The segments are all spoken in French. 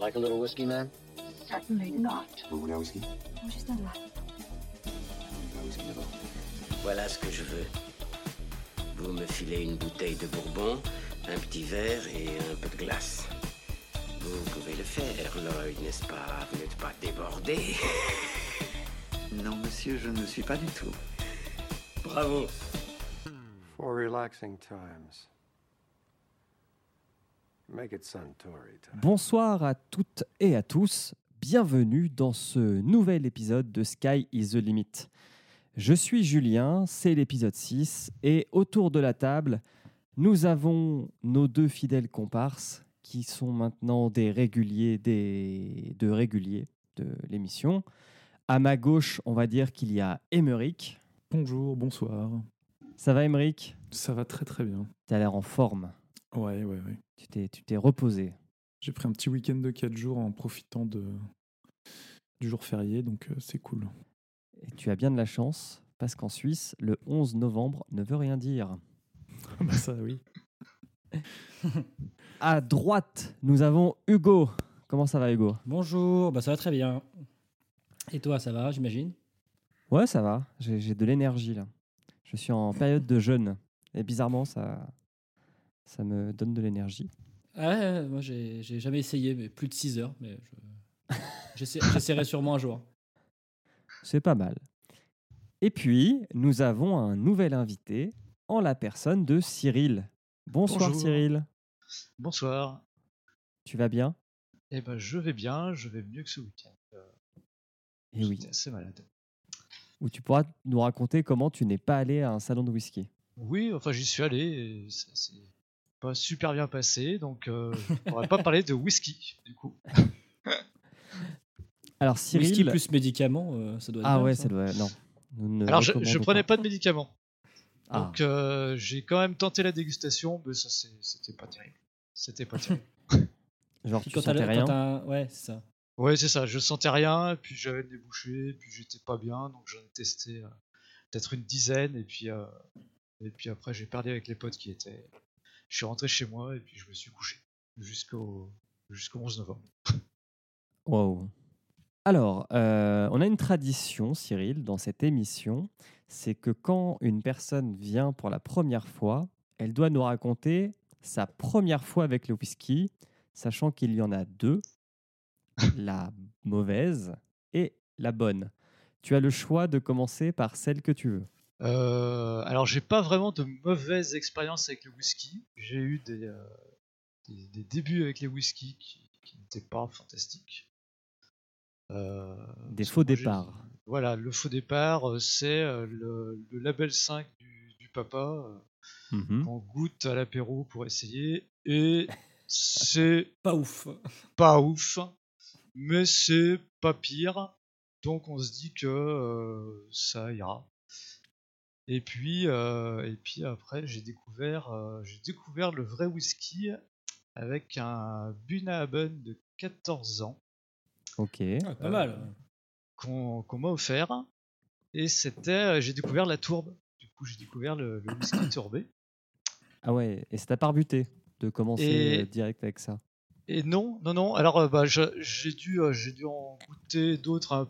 like a little whiskey, man? Certainly not. Vous voulez un whisky Juste un là. Un whisky d'abord. Voilà ce que je veux. Vous me filez une bouteille de bourbon, un petit verre et un peu de glace. Vous pouvez le faire, Lloyd, n'est-ce pas? Vous n'êtes pas débordé Non, monsieur, je ne suis pas du tout. Bravo For relaxing times. Make it Suntory time. Bonsoir à toutes et à tous, bienvenue dans ce nouvel épisode de Sky is the Limit. Je suis Julien, c'est l'épisode 6 et autour de la table, nous avons nos deux fidèles comparses qui sont maintenant des réguliers des de réguliers de l'émission. À ma gauche, on va dire qu'il y a Émeric. Bonjour, bonsoir. Ça va Émeric? Ça va très très bien. Tu as l'air en forme. Ouais, ouais, ouais. Tu t'es tu t'es reposé. J'ai pris un petit week-end de 4 jours en profitant de... du jour férié, donc euh, c'est cool. Et tu as bien de la chance parce qu'en Suisse, le 11 novembre ne veut rien dire. bah ça, oui. À droite, nous avons Hugo. Comment ça va, Hugo? Bonjour, bah ça va très bien. Et toi, ça va, j'imagine? Ouais, ça va. J'ai j'ai de l'énergie là. Je suis en période de jeûne. Et bizarrement, ça, ça me donne de l'énergie. Ah ouais, moi j'ai jamais essayé, mais plus de 6 heures, mais je- j'essa- j'essaierai sûrement un jour. C'est pas mal. Et puis, nous avons un nouvel invité en la personne de Cyril. Bonsoir Bonjour. Cyril. Bonsoir. Tu vas bien? Eh ben, je vais bien, je vais mieux que ce week-end. Euh, Eh oui. Assez malade. Ou tu pourras nous raconter comment tu n'es pas allé à un salon de whisky? Oui, enfin, j'y suis allé et ça s'est pas super bien passé, donc euh, on va pas parler de whisky, du coup. Alors Cyril. Whisky plus médicaments, euh, ça doit être Ah bien, ouais, ça. ça doit. Non. Nous ne Alors, je, prenais pas. pas de médicaments, Ah. donc euh, j'ai quand même tenté la dégustation, mais ça, c'est- c'était pas terrible. C'était pas terrible. Genre, Puis tu quand sentais quand rien. Ouais, c'est ça. Ouais, c'est ça, je sentais rien, puis j'avais le nez bouché, et puis j'étais pas bien, donc j'en ai testé euh, peut-être une dizaine, et puis, euh, et puis après j'ai perdu avec les potes qui étaient. Je suis rentré chez moi, et puis je me suis couché jusqu'au jusqu'au 11 novembre. Wow. Alors, euh, on a une tradition, Cyril, dans cette émission, c'est que quand une personne vient pour la première fois, elle doit nous raconter sa première fois avec le whisky, sachant qu'il y en a deux, la mauvaise et la bonne. Tu as le choix de commencer par celle que tu veux. Euh, alors j'ai pas vraiment de mauvaises expériences avec le whisky, j'ai eu des, euh, des, des débuts avec les whisky qui, qui n'étaient pas fantastiques. Euh, Des faux départs. Voilà, le faux départ, c'est le, le label 5 du, du papa Mhm. qu'on goûte à l'apéro pour essayer. Et c'est Pas ouf. pas ouf, mais c'est pas pire. Donc on se dit que euh, ça ira. Et puis, euh, et puis après, j'ai découvert, euh, j'ai découvert le vrai whisky avec un Bunahaben de 14 ans Ok. Ah, pas mal. qu'on qu'on m'a offert. Et c'était, euh, j'ai découvert la tourbe. Du coup, j'ai découvert le, le whisky tourbé. Ah ouais, et c'est ta part buté de commencer Et- euh, direct avec ça? Et non, non, non. Alors, euh, bah, j'ai dû, euh, j'ai dû en goûter d'autres un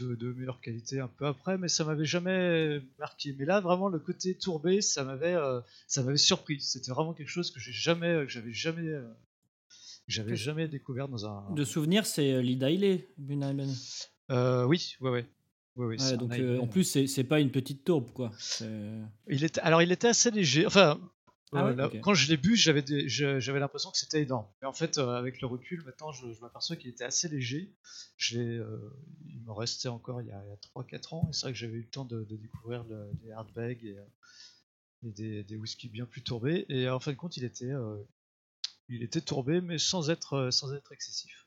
petit de, de meilleure qualité un peu après, mais ça m'avait jamais marqué. Mais là, vraiment, le côté tourbé, ça m'avait, euh, ça m'avait surpris. C'était vraiment quelque chose que j'ai jamais, que j'avais jamais, euh, que j'avais jamais découvert dans un. De souvenir, c'est euh, Lida Ilé. Euh, oui, ouais, ouais. C'est un donc euh, en plus, c'est c'est pas une petite tourbe, quoi. C'est- Il était, alors il était assez léger. Enfin, Ah euh, ouais, là, ok. quand je l'ai bu, j'avais des- j'avais l'impression que c'était énorme. Mais en fait, euh, avec le recul, maintenant, je, je m'aperçois qu'il était assez léger. Je l'ai, euh, il me restait encore il y a, 3-4 ans. Et c'est vrai que j'avais eu le temps de, de découvrir le- les hardbags et, et des, des whiskies bien plus tourbés. Et en fin de compte, il était, euh, il était tourbé, mais sans être, sans être excessif.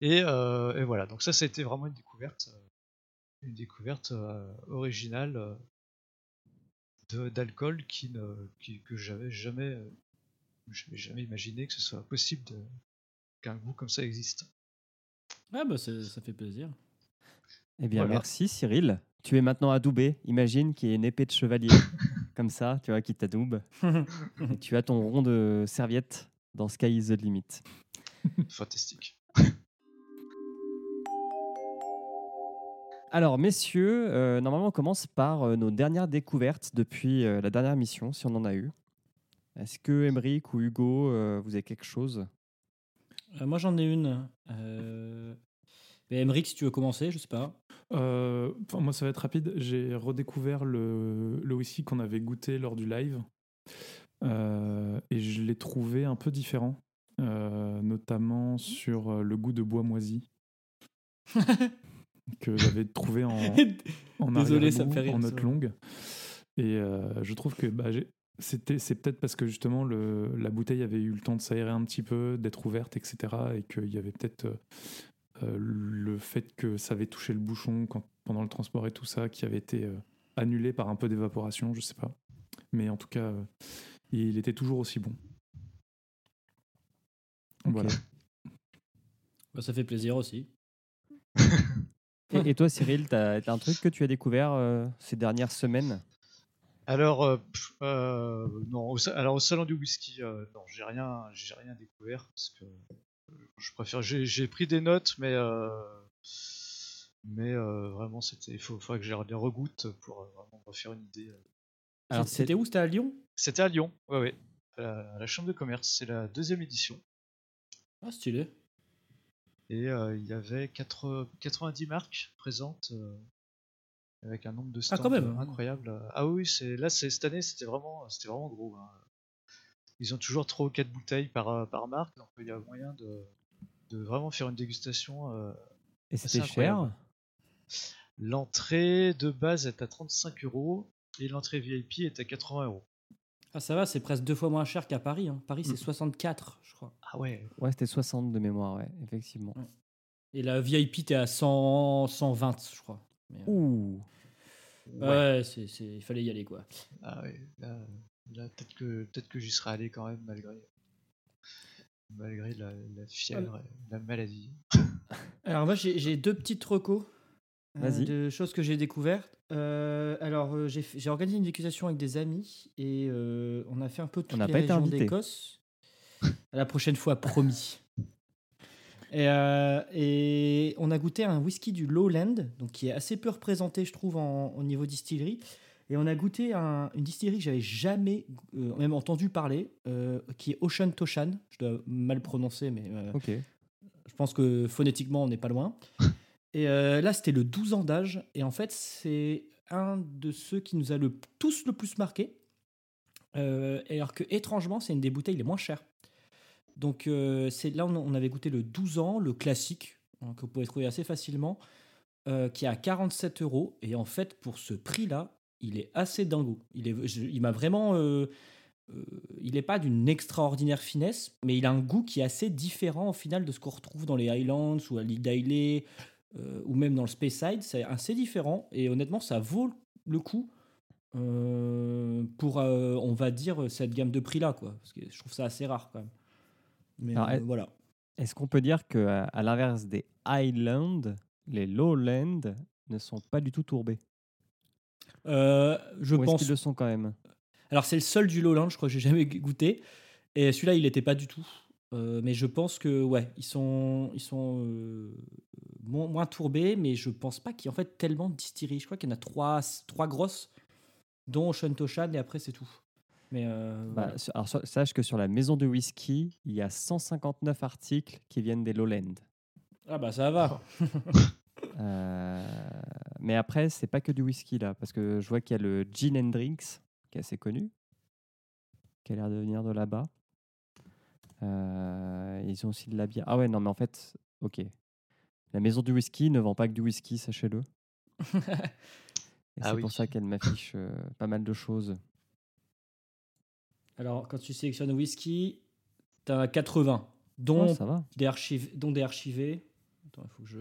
Et, et voilà. Donc ça, ça a été vraiment une découverte, une découverte originale. D'alcool qui ne, qui, que j'avais jamais, euh, j'avais jamais imaginé que ce soit possible qu'un goût comme ça existe. Ah bah c'est- ça fait plaisir. Eh bien, Voilà. merci Cyril. Tu es maintenant adoubé. Imagine qu'il y ait une épée de chevalier comme ça, tu vois, qui t'adoube. Et tu as ton rond de serviette dans Sky is the Limit. Fantastique. Alors, messieurs, euh, normalement, on commence par euh, nos dernières découvertes depuis euh, la dernière mission, si on en a eu. Est-ce que Emeric ou Hugo, euh, vous avez quelque chose? Euh, moi, j'en ai une. Euh... Mais Emmerich, si tu veux commencer, je sais pas. Euh, enfin, moi, ça va être rapide. J'ai redécouvert le, le whisky qu'on avait goûté lors du live. Euh, et je l'ai trouvé un peu différent, euh, notamment sur le goût de bois moisi que j'avais trouvé en, en Désolé, ça arrière-goût, me fait rire, en ça. note longue. Et euh, je trouve que bah, j'ai- c'était, c'est peut-être parce que justement le, la bouteille avait eu le temps de s'aérer un petit peu, d'être ouverte, etc. Et qu'il y avait peut-être euh, euh, le fait que ça avait touché le bouchon quand, pendant le transport et tout ça, qui avait été euh, annulé par un peu d'évaporation, je sais pas. Mais en tout cas, euh, il était toujours aussi bon. Voilà. Bah, ça fait plaisir aussi. et, et toi, Cyril, tu as, un truc que tu as découvert euh, ces dernières semaines? Alors, euh, euh, non, au, alors au salon du whisky, euh, non, j'ai rien, j'ai rien découvert parce que je préfère, j'ai j'ai pris des notes, mais euh, mais euh, vraiment, c'était, il faut, faudrait que je les regoute pour euh, vraiment me faire une idée. Alors, C'était où? C'était à Lyon? C'était à Lyon, ouais, ouais, à la, à la chambre de commerce. C'est la deuxième édition Ah, stylé. Et euh, il y avait 4 90 marques présentes. euh, avec un nombre de stands Ah, quand même. incroyable. Ah oui, c'est là, c'est cette année, c'était vraiment, c'était vraiment gros. hein. Ils ont toujours 3 ou 4 bouteilles par, euh, par marque, donc il y a moyen de, de vraiment faire une dégustation. euh, Et c'était cher. L'entrée de base est à 35 euros et l'entrée VIP est à 80 euros. Ah, ça va, c'est presque deux fois moins cher qu'à Paris. hein. Paris, c'est Mm. 64, je crois. Ah ouais, Ouais, c'était 60 de mémoire, ouais, effectivement. Et la VIP, t'es à 100, 120, je crois. Mais, euh, Ouh ouais, c'est, c'est- il fallait y aller, quoi. Ah ouais, là, là, peut-être que, peut que j'y serais allé quand même malgré, malgré la, la fièvre et la maladie. Alors moi j'ai j'ai deux petites recos Vas-y. de choses que j'ai découvertes. Euh, alors euh, j'ai organisé une dégustation avec des amis et euh, on a fait un peu été régions invité. d'Écosse. La prochaine fois, promis. Et, euh, et on a goûté un whisky du Lowland, donc qui est assez peu représenté, je trouve, en- au niveau distillerie. Et on a goûté un- une distillerie que j'avais jamais euh, même entendu parler, euh, qui est Ocean Toshan. Je dois mal prononcer, mais euh, je pense que phonétiquement, on n'est pas loin. Et euh, là, c'était le 12 ans d'âge. Et en fait, c'est un de ceux qui nous a le, tous le plus marqué. Euh, alors que, étrangement, c'est une des bouteilles les moins chères. Donc, euh, c'est là, on, avait goûté le 12 ans, le classique, hein, que vous pouvez trouver assez facilement, qui est à 47 euros. Et en fait, pour ce prix-là, il est assez dingo. Il, est, vraiment. il n'est pas d'une extraordinaire finesse, mais il a un goût qui est assez différent au final de ce qu'on retrouve dans les Highlands ou à l'île euh, ou même dans le Speyside. C'est assez différent et honnêtement, ça vaut le coup euh, pour, euh, on va dire, cette gamme de prix-là. quoi. Parce que je trouve ça assez rare quand même. Mais Alors, euh, elle- voilà. Est-ce qu'on peut dire que à à l'inverse des Highlands, les Lowlands ne sont pas du tout tourbés? Je Ou pense. qu'ils le sont quand même? Alors, c'est le seul du Lowland, je crois que j'ai jamais goûté. Et celui-là, il n'était pas du tout. Euh, mais je pense que, ouais, ils sont, ils sont euh, moins, moins tourbés, mais je pense pas qu'il y ait en fait tellement de distilleries. Je crois qu'il y en a trois, trois grosses, dont Toshan, et après, c'est tout. Mais euh, Bah, voilà. alors, sache que sur la maison de whisky, il y a 159 articles qui viennent des Lowlands. Ah, bah ça va. Euh, mais après, c'est pas que du whisky là, parce que je vois qu'il y a le Gin and Drinks, qui est assez connu, qui a l'air de venir de là-bas. Euh, ils ont aussi de la bière. Ah ouais, non, mais en fait, ok. La maison du whisky ne vend pas que du whisky, sachez-le. Ah c'est oui. pour ça qu'elle m'affiche euh, pas mal de choses. Alors, quand tu sélectionnes whisky, tu as 80, Oh, dont, ça va. des archives, dont des archivés. Attends, il faut que je.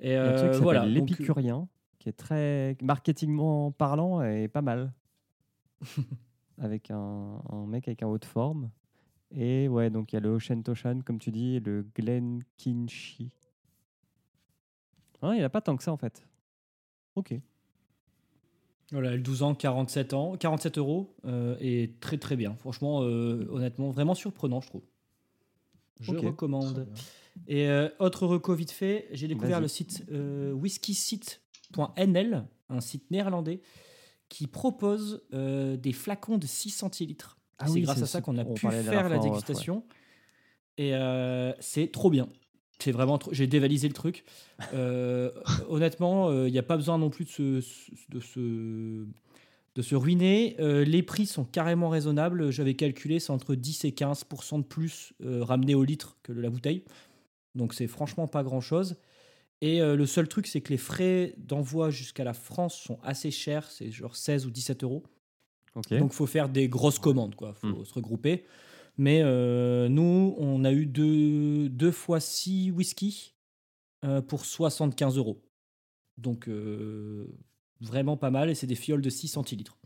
Et Il y a un truc qui euh, voilà. donc, l'épicurien, qui est très marketingment parlant et pas mal. avec un, un mec avec un haut de forme. Et ouais, donc il y a le Ocean Toshan, comme tu dis, et le Glen Kinchy. Ah, il n'y a pas tant que ça en fait. Ok. Voilà, le 12 ans, 47 ans, 47 euros, euh, et très très bien. Franchement, euh, honnêtement, vraiment surprenant, je trouve. Je Ok. recommande. Et euh, autre reco vite fait, j'ai découvert le site euh, whiskysite.nl, un site néerlandais qui propose euh, des flacons de 6 centilitres. Ah c'est oui, grâce à ça qu'on a pu la faire la dégustation. Et euh, c'est trop bien. C'est vraiment trop... J'ai dévalisé le truc. Euh, honnêtement, il n'y a pas besoin non plus de se, de se, de se ruiner. Euh, les prix sont carrément raisonnables. J'avais calculé, c'est entre 10 et 15% de plus euh, ramené au litre que la bouteille. Donc c'est franchement pas grand-chose. Et euh, le seul truc, c'est que les frais d'envoi jusqu'à la France sont assez chers. C'est genre 16 ou 17 euros. Donc faut faire des grosses commandes, quoi. Faut Hmm. se regrouper. Mais euh, nous, on a eu deux, deux fois six whisky euh, pour 75 euros. Donc euh, vraiment pas mal. Et c'est des fioles de 6 centilitres.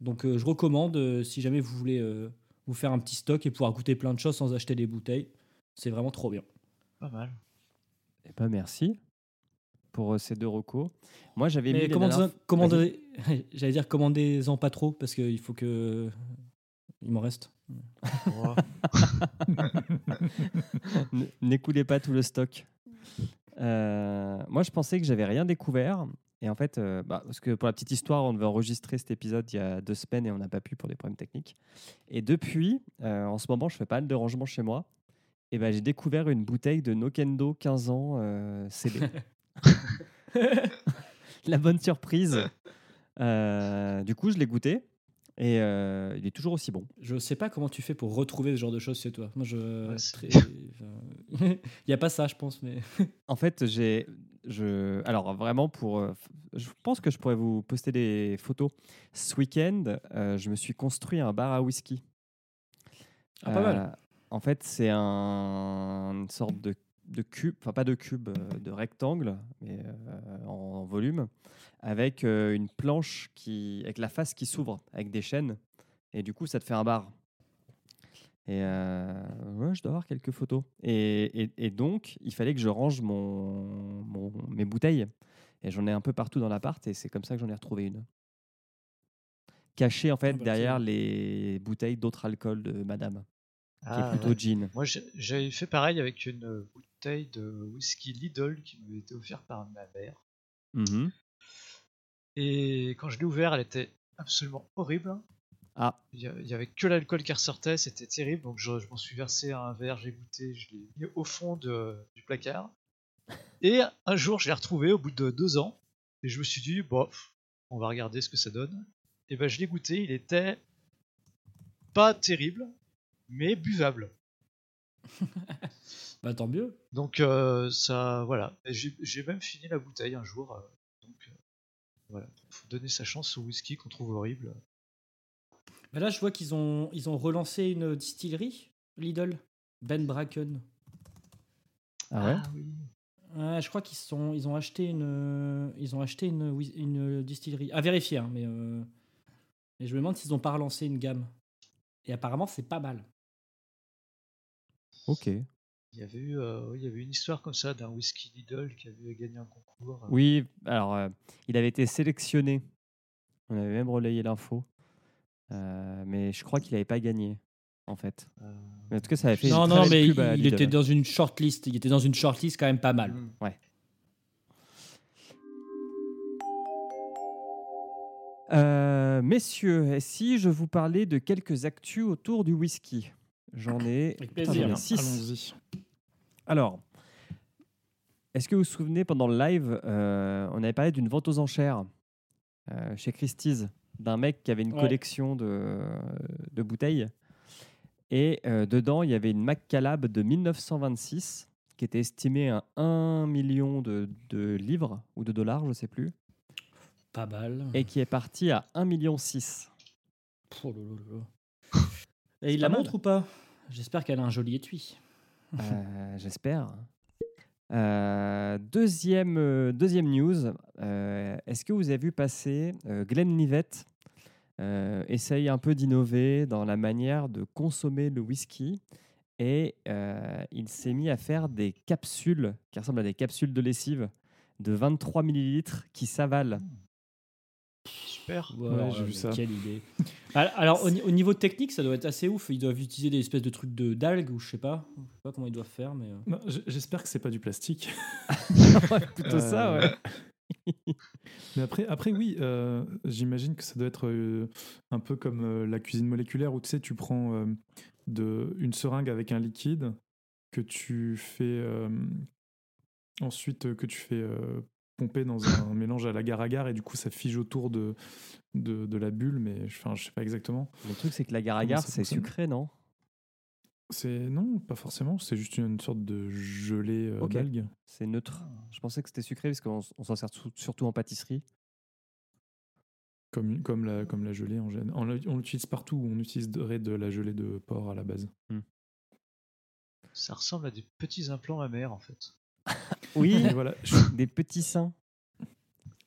Donc euh, je recommande euh, si jamais vous voulez euh, vous faire un petit stock et pouvoir goûter plein de choses sans acheter des bouteilles. C'est vraiment trop bien. Pas mal. Eh ben, merci pour euh, ces deux recos. Moi, j'avais mis commandez- j'allais dire commandez-en pas trop parce qu'il faut que il m'en reste. N'écoulez pas tout le stock. Euh, moi, je pensais que j'avais rien découvert. Et en fait, euh, bah, parce que pour la petite histoire, on devait enregistrer cet épisode il y a deux semaines et on n'a pas pu pour des problèmes techniques. Et depuis, euh, en ce moment, je fais pas mal de rangement chez moi. Et ben, j'ai découvert une bouteille de Nokendo 15 ans CB. la bonne surprise. Euh, du coup, je l'ai goûté et euh, il est toujours aussi bon. Je sais pas comment tu fais pour retrouver ce genre de choses chez toi. Moi, je. Ouais, très- Il y a pas ça, je pense, mais. En fait, j'ai. Je, alors, vraiment, pour. euh, Je pense que je pourrais vous poster des photos. Ce week-end, euh, je me suis construit un bar à whisky. Ah, pas mal. En fait, c'est un, une sorte de, de cube, enfin, pas de cube, euh, de rectangle, mais euh, en, en volume, avec euh, une planche qui. avec la face qui s'ouvre, avec des chaînes. Et du coup, ça te fait un bar. Et ouais, je dois avoir quelques photos. Et, et- et donc, il fallait que je range mon, mon- mes bouteilles. Et j'en ai un peu partout dans l'appart. Et c'est comme ça que j'en ai retrouvé une. Cachée, en fait, Ah bah, derrière les bouteilles d'autres alcools de madame, qui Ah, est plutôt ouais. gin. Moi, j'ai- j'avais fait pareil avec une bouteille de whisky Lidl qui m'avait été offerte par ma mère. Mhm. Et quand je l'ai ouvert, elle était absolument horrible. Ah, Il y a- il y avait que l'alcool qui ressortait, c'était terrible. Donc je, je m'en suis versé un verre, j'ai goûté, je l'ai mis au fond de- du placard. Et un jour, je l'ai retrouvé au bout de deux ans. Et je me suis dit, bon, pff, on va regarder ce que ça donne. Et ben, je l'ai goûté, il était pas terrible, mais buvable. Bah, tant mieux. Donc euh, ça, voilà. J'ai même fini la bouteille un jour. euh, donc euh, voilà, faut donner sa chance au whisky qu'on trouve horrible. Bah, là, je vois qu'ils ont, ils ont relancé une distillerie, Lidl. Ben Bracken. ah ouais? Oui. Ouais, je crois qu'ils sont, ils ont acheté une, ils ont acheté une, une distillerie. À vérifier, hein, mais, euh, mais je me demande s'ils n'ont pas relancé une gamme. Et apparemment, c'est pas mal. Ok. Il y avait eu, euh, il y avait une histoire comme ça d'un whisky Lidl qui avait gagné un concours. Oui, alors, euh, il avait été sélectionné. On avait même relayé l'info. Euh, mais je crois qu'il n'avait pas gagné, en fait. Euh, Mais en tout cas, ça avait fait Non, une non, mais pub il, à il Lidl. était dans une shortlist. Il était dans une shortlist quand même pas mal. mm. Euh, messieurs, et si je vous parlais de quelques actus autour du whisky? J'en ai, Avec plaisir. Allons-y. Alors, est-ce que vous vous souvenez, pendant le live, euh, on avait parlé d'une vente aux enchères euh, chez Christie's, d'un mec qui avait une Ouais. collection de, de bouteilles. Et euh, dedans, il y avait une Macalab de 1926 qui était estimée à 1 million de, de livres ou de dollars, je ne sais plus, Pas mal. et qui est partie à 1 million 6. Oh là là là là. Et il la montre ou pas? J'espère qu'elle a un joli étui. Euh, J'espère. Euh, deuxième, euh, deuxième news. Est-ce que vous avez vu passer Glenn Livette essaye un peu d'innover dans la manière de consommer le whisky et il s'est mis à faire des capsules qui ressemblent à des capsules de lessive de 23 millilitres qui s'avalent. Super. Ouais, j'ai vu mais ça. Quelle idée. Alors, au, ni- au niveau technique, ça doit être assez ouf. Ils doivent utiliser des espèces de trucs de d'algues ou je sais pas. Je sais pas comment ils doivent faire, mais. euh. J'espère que c'est pas du plastique. Plutôt ça, ouais. Euh, Mais après, après oui, euh, j'imagine que ça doit être euh, un peu comme euh, la cuisine moléculaire où tu sais, tu prends euh, de, une seringue avec un liquide que tu fais euh, ensuite euh, que tu fais pomper dans un mélange à l'agar-agar et du coup ça fige autour de, de, de la bulle, mais je- enfin, je sais pas exactement. Le truc, c'est que la agar ça c'est sucré, non? C'est non, pas forcément. C'est juste une sorte de gelée euh, Ok. d'algues. C'est neutre. Je pensais que c'était sucré parce qu'on s'en sert surtout en pâtisserie. Comme, comme, la, comme la gelée en général. On l'utilise partout où on utiliserait de la gelée de porc à la base. Ça ressemble à des petits implants mammaires en fait. Oui, voilà, je, des petits seins.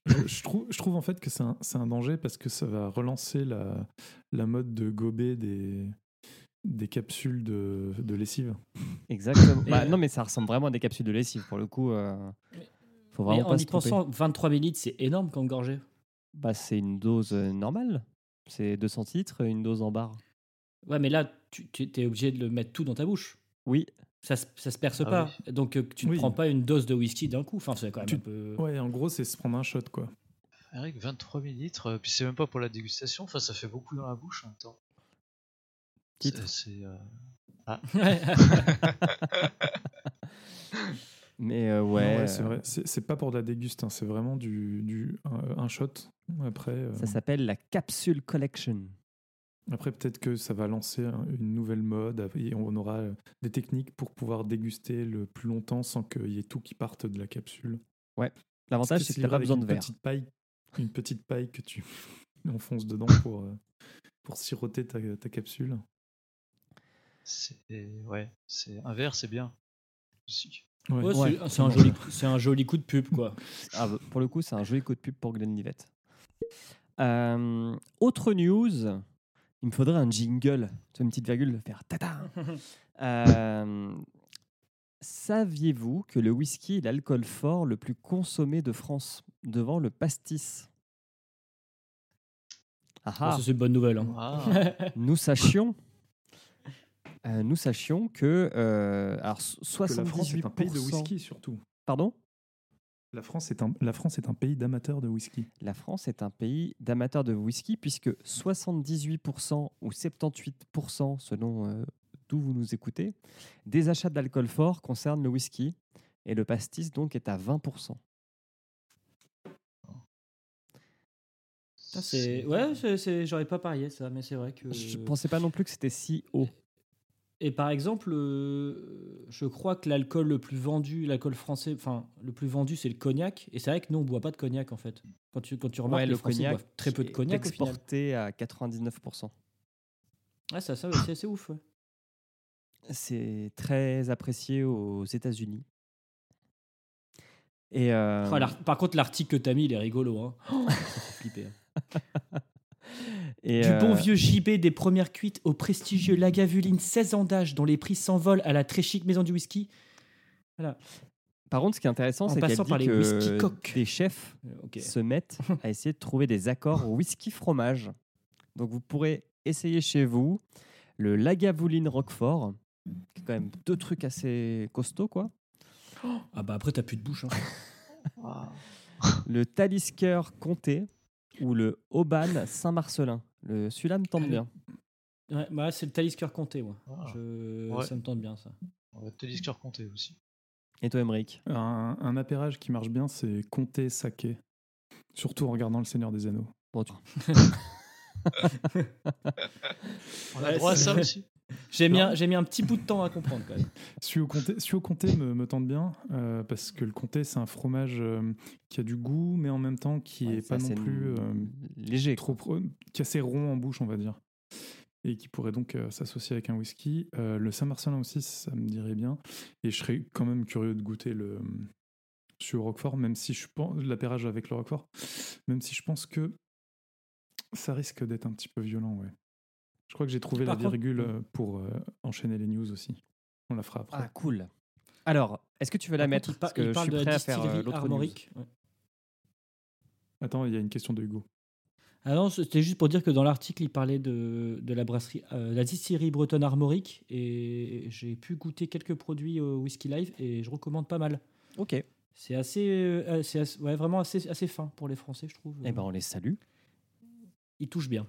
je- je trouve, je trouve en fait que c'est un, c'est un danger parce que ça va relancer la, la mode de gober des, des capsules de, de lessive. Exactement. Bah, non, mais ça ressemble vraiment à des capsules de lessive pour le coup. euh, Faut Mais vraiment en pas y se tromper. pensant, 23 millilitres, c'est énorme comme gorgée. Bah, c'est une dose euh, normale. C'est 2 centilitres, une dose en barre. Ouais, mais là, tu, tu es obligé de le mettre tout dans ta bouche. Oui, Ça, se- ça se perce Ah pas. Donc, euh, tu ne Oui. prends pas une dose de whisky d'un coup. Enfin, c'est quand même Tu- un peu. Ouais, en gros, c'est se prendre un shot, quoi. Eric, 23 millilitres, euh, puis c'est même pas pour la dégustation, enfin ça fait beaucoup dans la bouche en même temps. Titre. C'est- euh, mais euh, Non, ouais. ouais, c'est euh, vrai. C'est c'est pas pour de la déguste, hein, c'est vraiment du, du un, un shot. Après, euh, Ça s'appelle la Capsule Collection. Après peut-être que ça va lancer un- une nouvelle mode et on aura euh, des techniques pour pouvoir déguster le plus longtemps sans qu'il y ait tout qui parte de la capsule. L'avantage, Est-ce c'est que t'as pas besoin de verre. Petite paille, une petite paille que tu enfonces dedans pour, euh, pour siroter ta, ta capsule. Ouais, c'est. Un verre, c'est bien. Ouais. Ouais, Ouais, c'est- un, joli, c'est un joli coup de pub, quoi. Ah, pour le coup, c'est un joli coup de pub pour Glenlivet. Euh, autre news, il me faudrait un jingle, une petite virgule, faire tata. Euh, Saviez-vous que le whisky est l'alcool fort le plus consommé de France devant le pastis? Ah Bon, ah, c'est une bonne nouvelle. hein. Ah, nous sachions, euh, nous sachions que euh, alors Que la France est un pays de 78%. whisky surtout. Pardon? La France est un, la France est un pays d'amateurs de whisky. La France est un pays d'amateurs de whisky puisque 78% ou 78% selon euh, d'où vous nous écoutez, des achats d'alcool fort concernent le whisky et le pastis donc est à 20%. Ça, c'est... Ouais, c'est, c'est- j'aurais pas parié ça, mais c'est vrai que. Je pensais pas non plus que c'était si haut. Et par exemple, euh, je crois que l'alcool le plus vendu, l'alcool français, enfin, le plus vendu, c'est le cognac. Et c'est vrai que nous, on boit pas de cognac, en fait. Quand tu, quand tu remarques, Ouais, les le Français cognac boivent très peu de cognac, exporté à 99%. Ouais, ça, ça c'est ouf. ouais. C'est très apprécié aux États-Unis. Et euh, Oh, par contre, l'article que t'as mis, il est rigolo. Hein. Oh, ça fait flipper. Et, Du euh, bon vieux JB des premières cuites au prestigieux Lagavulin 16 ans d'âge dont les prix s'envolent à la très chic maison du whisky. Par contre, ce qui est intéressant, c'est qu'elle dit par les que whisky coques. des chefs Euh, ok. se mettent à essayer de trouver des accords au whisky fromage. Donc vous pourrez essayer chez vous le Lagavulin Roquefort, qui est quand même deux trucs assez costauds, quoi. Ah bah après, t'as plus de bouche. hein. ah. Le Talisker Comté ou le Auban Saint-Marcelin. Le Celui-là me tente bien. Ouais, bah, c'est le Talisker Comté. moi. Ah. Je- Ouais. Ça me tente bien, ça. Te disqueur compter aussi. Et toi, Emmerich Un, un apérage qui marche bien, c'est Comté Saké. Surtout en regardant Le Seigneur des Anneaux. Bon, tu- On a Ouais, droit à ça aussi. J'ai mis, un- j'ai mis un petit bout de temps à comprendre, quand même. Au comté, au comté me, me tente bien euh, parce que le comté, c'est un fromage euh, qui a du goût, mais en même temps qui Ouais, est pas non plus euh, léger. trop, pro- qui est assez rond en bouche, on va dire. Et qui pourrait donc euh, s'associer avec un whisky. Euh, le Saint-Marcelin aussi, ça me dirait bien. Et je serais quand même curieux de goûter le au Roquefort, même si je pense l'apérage avec le Roquefort, même si je pense que ça risque d'être un petit peu violent, ouais. Je crois que j'ai trouvé Par la virgule euh, pour euh, enchaîner les news aussi. On la fera après. Ah, cool. Alors, est-ce que tu veux la Par mettre? contre, Parce que je parle suis de la prêt à faire euh, distillerie l'autre news. Armorique. Ouais. Attends, il y a une question de Hugo. Ah non, c'était juste pour dire que dans l'article, il parlait de, de la brasserie, euh, la distillerie bretonne armorique, et j'ai pu goûter quelques produits au Whisky Live, et je recommande pas mal. Ok. Eh C'est assez, euh, c'est assez- ouais, vraiment assez, assez fin pour les Français, je trouve. ben, on les salue. Ils touchent bien.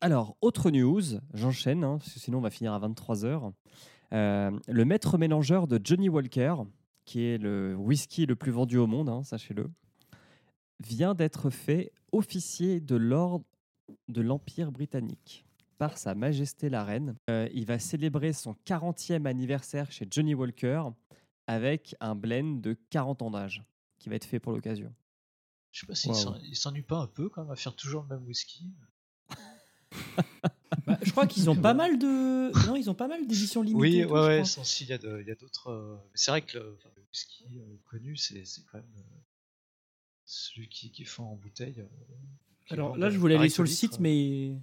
Alors, autre news, j'enchaîne, hein, parce que sinon on va finir à 23h. le maître mélangeur de Johnny Walker, qui est le whisky le plus vendu au monde, hein, sachez-le, vient d'être fait officier de l'ordre de l'Empire britannique par Sa Majesté la Reine. Euh, il va célébrer son 40e anniversaire chez Johnny Walker avec un blend de 40 ans d'âge qui va être fait pour l'occasion. Je sais pas s'il Wow. s'ennuie pas un peu quand même à faire toujours le même whisky. Bah, je crois qu'ils ont pas mal de. Non, ils ont pas mal d'éditions limitées. Oui, ouais, ouais, sans- il y a d'autres. euh, C'est vrai que le, enfin, le whisky euh, connu, c'est c'est quand même euh, celui qui, qui font en bouteille. euh, Alors là, je voulais aller sur le site, mais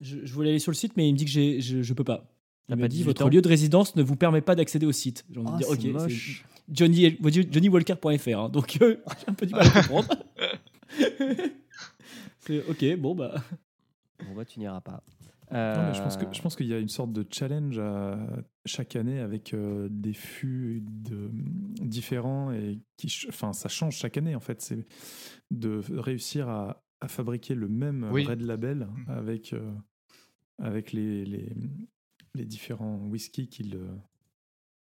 je, je voulais aller sur le site, mais il me dit que je, je peux pas. Il pas m'a dit 18 votre lieu de résidence ne vous permet pas d'accéder au site. J'ai envie de Ah, dire, ok, c'est c'est moche. Johnny, JohnnyWalker.fr, hein, donc euh, j'ai un peu du mal à comprendre. Ok, bon bah. Bon, bah, tu n'iras pas. Non, mais je pense que Euh, je pense qu'il y a une sorte de challenge à- chaque année avec euh, des fûts de, différents et qui, enfin, ça change chaque année en fait. C'est de réussir à, à fabriquer le même Oui. red label avec euh, avec les, les les différents whiskies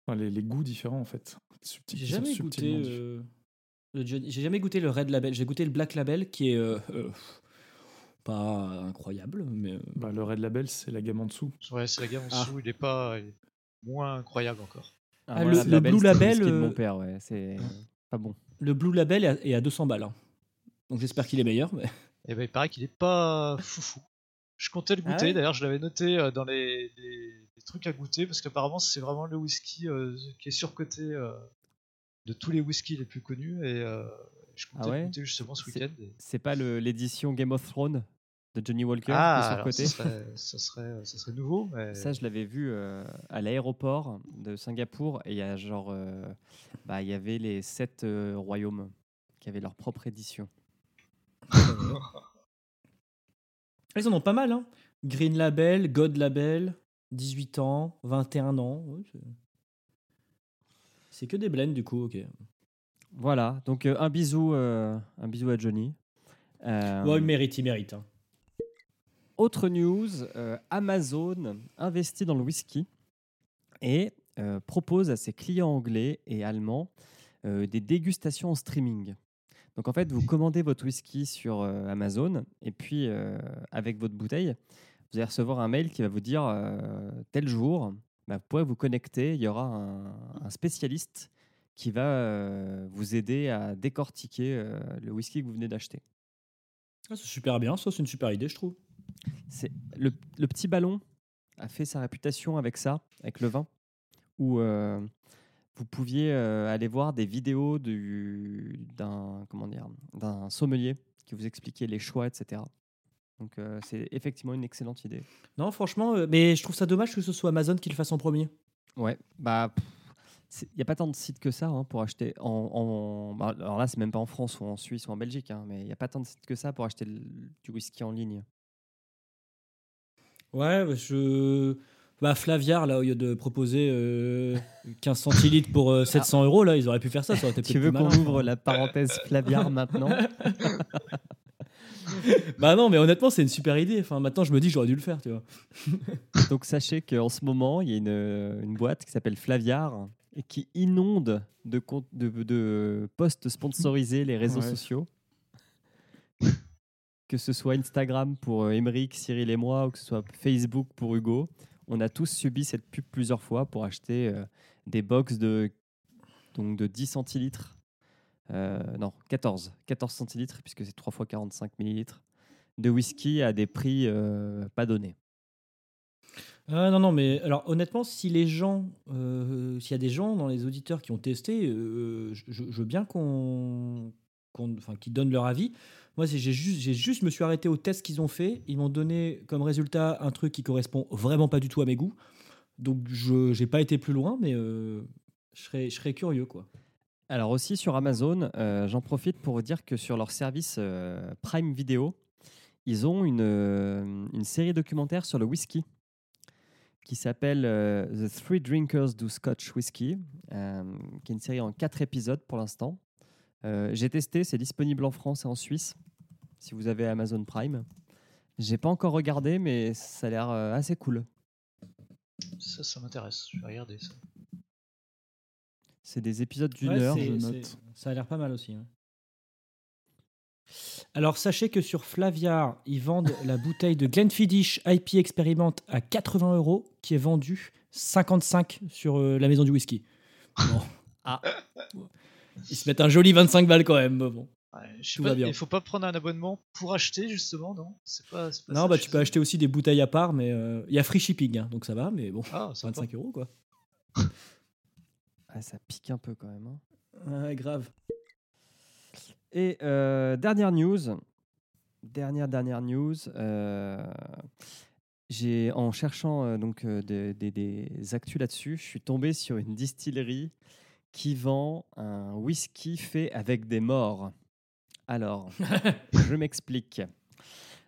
enfin, les, les goûts différents en fait. J'ai jamais goûté. euh, J'ai jamais goûté le Red Label. J'ai goûté le Black Label qui est euh, euh, pas incroyable, mais. euh, Bah, le red label c'est la gamme en dessous. Ouais, c'est la gamme en Ah. dessous, il est pas il est moins incroyable encore. Ah, Ah, le- la le label, Blue Label, de euh, mon père, ouais, c'est pas bon. Le Blue Label est à, est à 200 balles. hein. Donc j'espère qu'il est meilleur. Mais... Et ben il paraît qu'il est pas foufou. Je comptais le Ah goûter, ouais d'ailleurs je l'avais noté euh, dans les, les- les trucs à goûter parce qu'apparemment c'est vraiment le whisky euh, qui est surcoté euh, de tous les whiskies les plus connus et euh, je comptais Ah ouais justement ce C'est- week-end. et- C'est pas le- l'édition Game of Thrones de Johnny Walker Ah, alors, surcoté ça, serait, ça, serait, ça serait nouveau, mais Ça, je l'avais vu euh, à l'aéroport de Singapour et il y a genre, euh, bah, il y avait les sept euh, royaumes qui avaient leur propre édition. Ils en ont pas mal. Hein. Green Label, God Label, 18 ans, 21 ans. ouais, c'est que des blends du coup, ok. Voilà, donc euh, un bisou, euh, un bisou à Johnny. Euh, Ouais, il mérite, il mérite. hein. Autre news, euh, Amazon investit dans le whisky et euh, propose à ses clients anglais et allemands euh, des dégustations en streaming. Donc en fait, vous commandez votre whisky sur euh, Amazon et puis euh, avec votre bouteille, vous allez recevoir un mail qui va vous dire euh, tel jour, bah, vous pourrez vous connecter, il y aura un, un spécialiste qui va euh, vous aider à décortiquer euh, le whisky que vous venez d'acheter. Ah, c'est super bien, ça c'est une super idée, je trouve. C'est le, le petit ballon a fait sa réputation avec ça, avec le vin, où euh, vous pouviez euh, aller voir des vidéos du- d'un comment dire d'un sommelier qui vous expliquait les choix, etc. Donc euh, c'est effectivement une excellente idée. Non, franchement, mais je trouve ça dommage que ce soit Amazon qui le fasse en premier. Ouais, bah il n'y a pas tant de sites que ça hein, pour acheter en, en- bah, alors là c'est même pas en France ou en Suisse ou en Belgique, hein, mais il n'y a pas tant de sites que ça pour acheter le- du whisky en ligne. Ouais, bah, je. Bah, Flaviar, là, au lieu de proposer euh, 15 centilitres pour euh, 700 euros, là, ils auraient pu faire ça. Ça aurait été Tu veux qu'on ouvre la parenthèse Flaviar maintenant? Bah non, mais honnêtement, c'est une super idée. Enfin, maintenant, je me dis que j'aurais dû le faire, tu vois. Donc sachez qu'en ce moment, il y a une, une boîte qui s'appelle Flaviar qui inonde de, comptes- de, de posts sponsorisés les réseaux Ouais. sociaux. Que ce soit Instagram pour euh, Émeric, Cyril et moi, ou que ce soit Facebook pour Hugo, on a tous subi cette pub plusieurs fois pour acheter euh, des box de, donc de 10 centilitres. Euh, non, 14. 14 centilitres, puisque c'est 3 fois 45 millilitres de whisky à des prix euh, pas donnés. Ah non, non, mais alors honnêtement, si les gens, euh, s'il y a des gens dans les auditeurs qui ont testé, euh, je, veux bien qu'on, qu'on- enfin, qu'ils donnent leur avis. Moi, c'est- j'ai juste, j'ai juste me suis arrêté au test qu'ils ont fait. Ils m'ont donné comme résultat un truc qui correspond vraiment pas du tout à mes goûts. Donc, je j'ai pas été plus loin, mais euh, je serais, je serais curieux, quoi. Alors aussi sur Amazon, j'en profite pour dire que sur leur service Prime Video, ils ont une, une série documentaire sur le whisky qui s'appelle euh, The Three Drinkers do Scotch Whisky, euh, qui est une série en quatre épisodes pour l'instant. Euh, J'ai testé, c'est disponible en France et en Suisse, si vous avez Amazon Prime. J'ai pas encore regardé, mais ça a l'air euh, assez cool. Ça, ça m'intéresse. Je vais regarder ça. C'est des épisodes d'une Ouais, heure. je note. Ça a l'air pas mal aussi. hein. Alors sachez que sur Flaviar, ils vendent la bouteille de Glenfiddich IP Experiment à 80 euros, qui est vendue 55 sur euh, la maison du whisky. Bon. Ah. Ils se mettent un joli 25 balles quand même. Bon. Ouais, je sais Tout pas, va bien. Il faut pas prendre un abonnement pour acheter justement, non? C'est pas. Non, ça, bah tu peux acheter aussi des bouteilles à part, mais euh, il y a free shipping, hein, donc ça va, mais bon, Ah, sympa. 25 euros quoi. Ah, ça pique un peu quand même. hein. Ouais, grave. Et euh, dernière news, dernière dernière news. euh, j'ai en cherchant euh, donc des, des- des actus là-dessus, je suis tombé sur une distillerie qui vend un whisky fait avec des morts. Alors, je m'explique.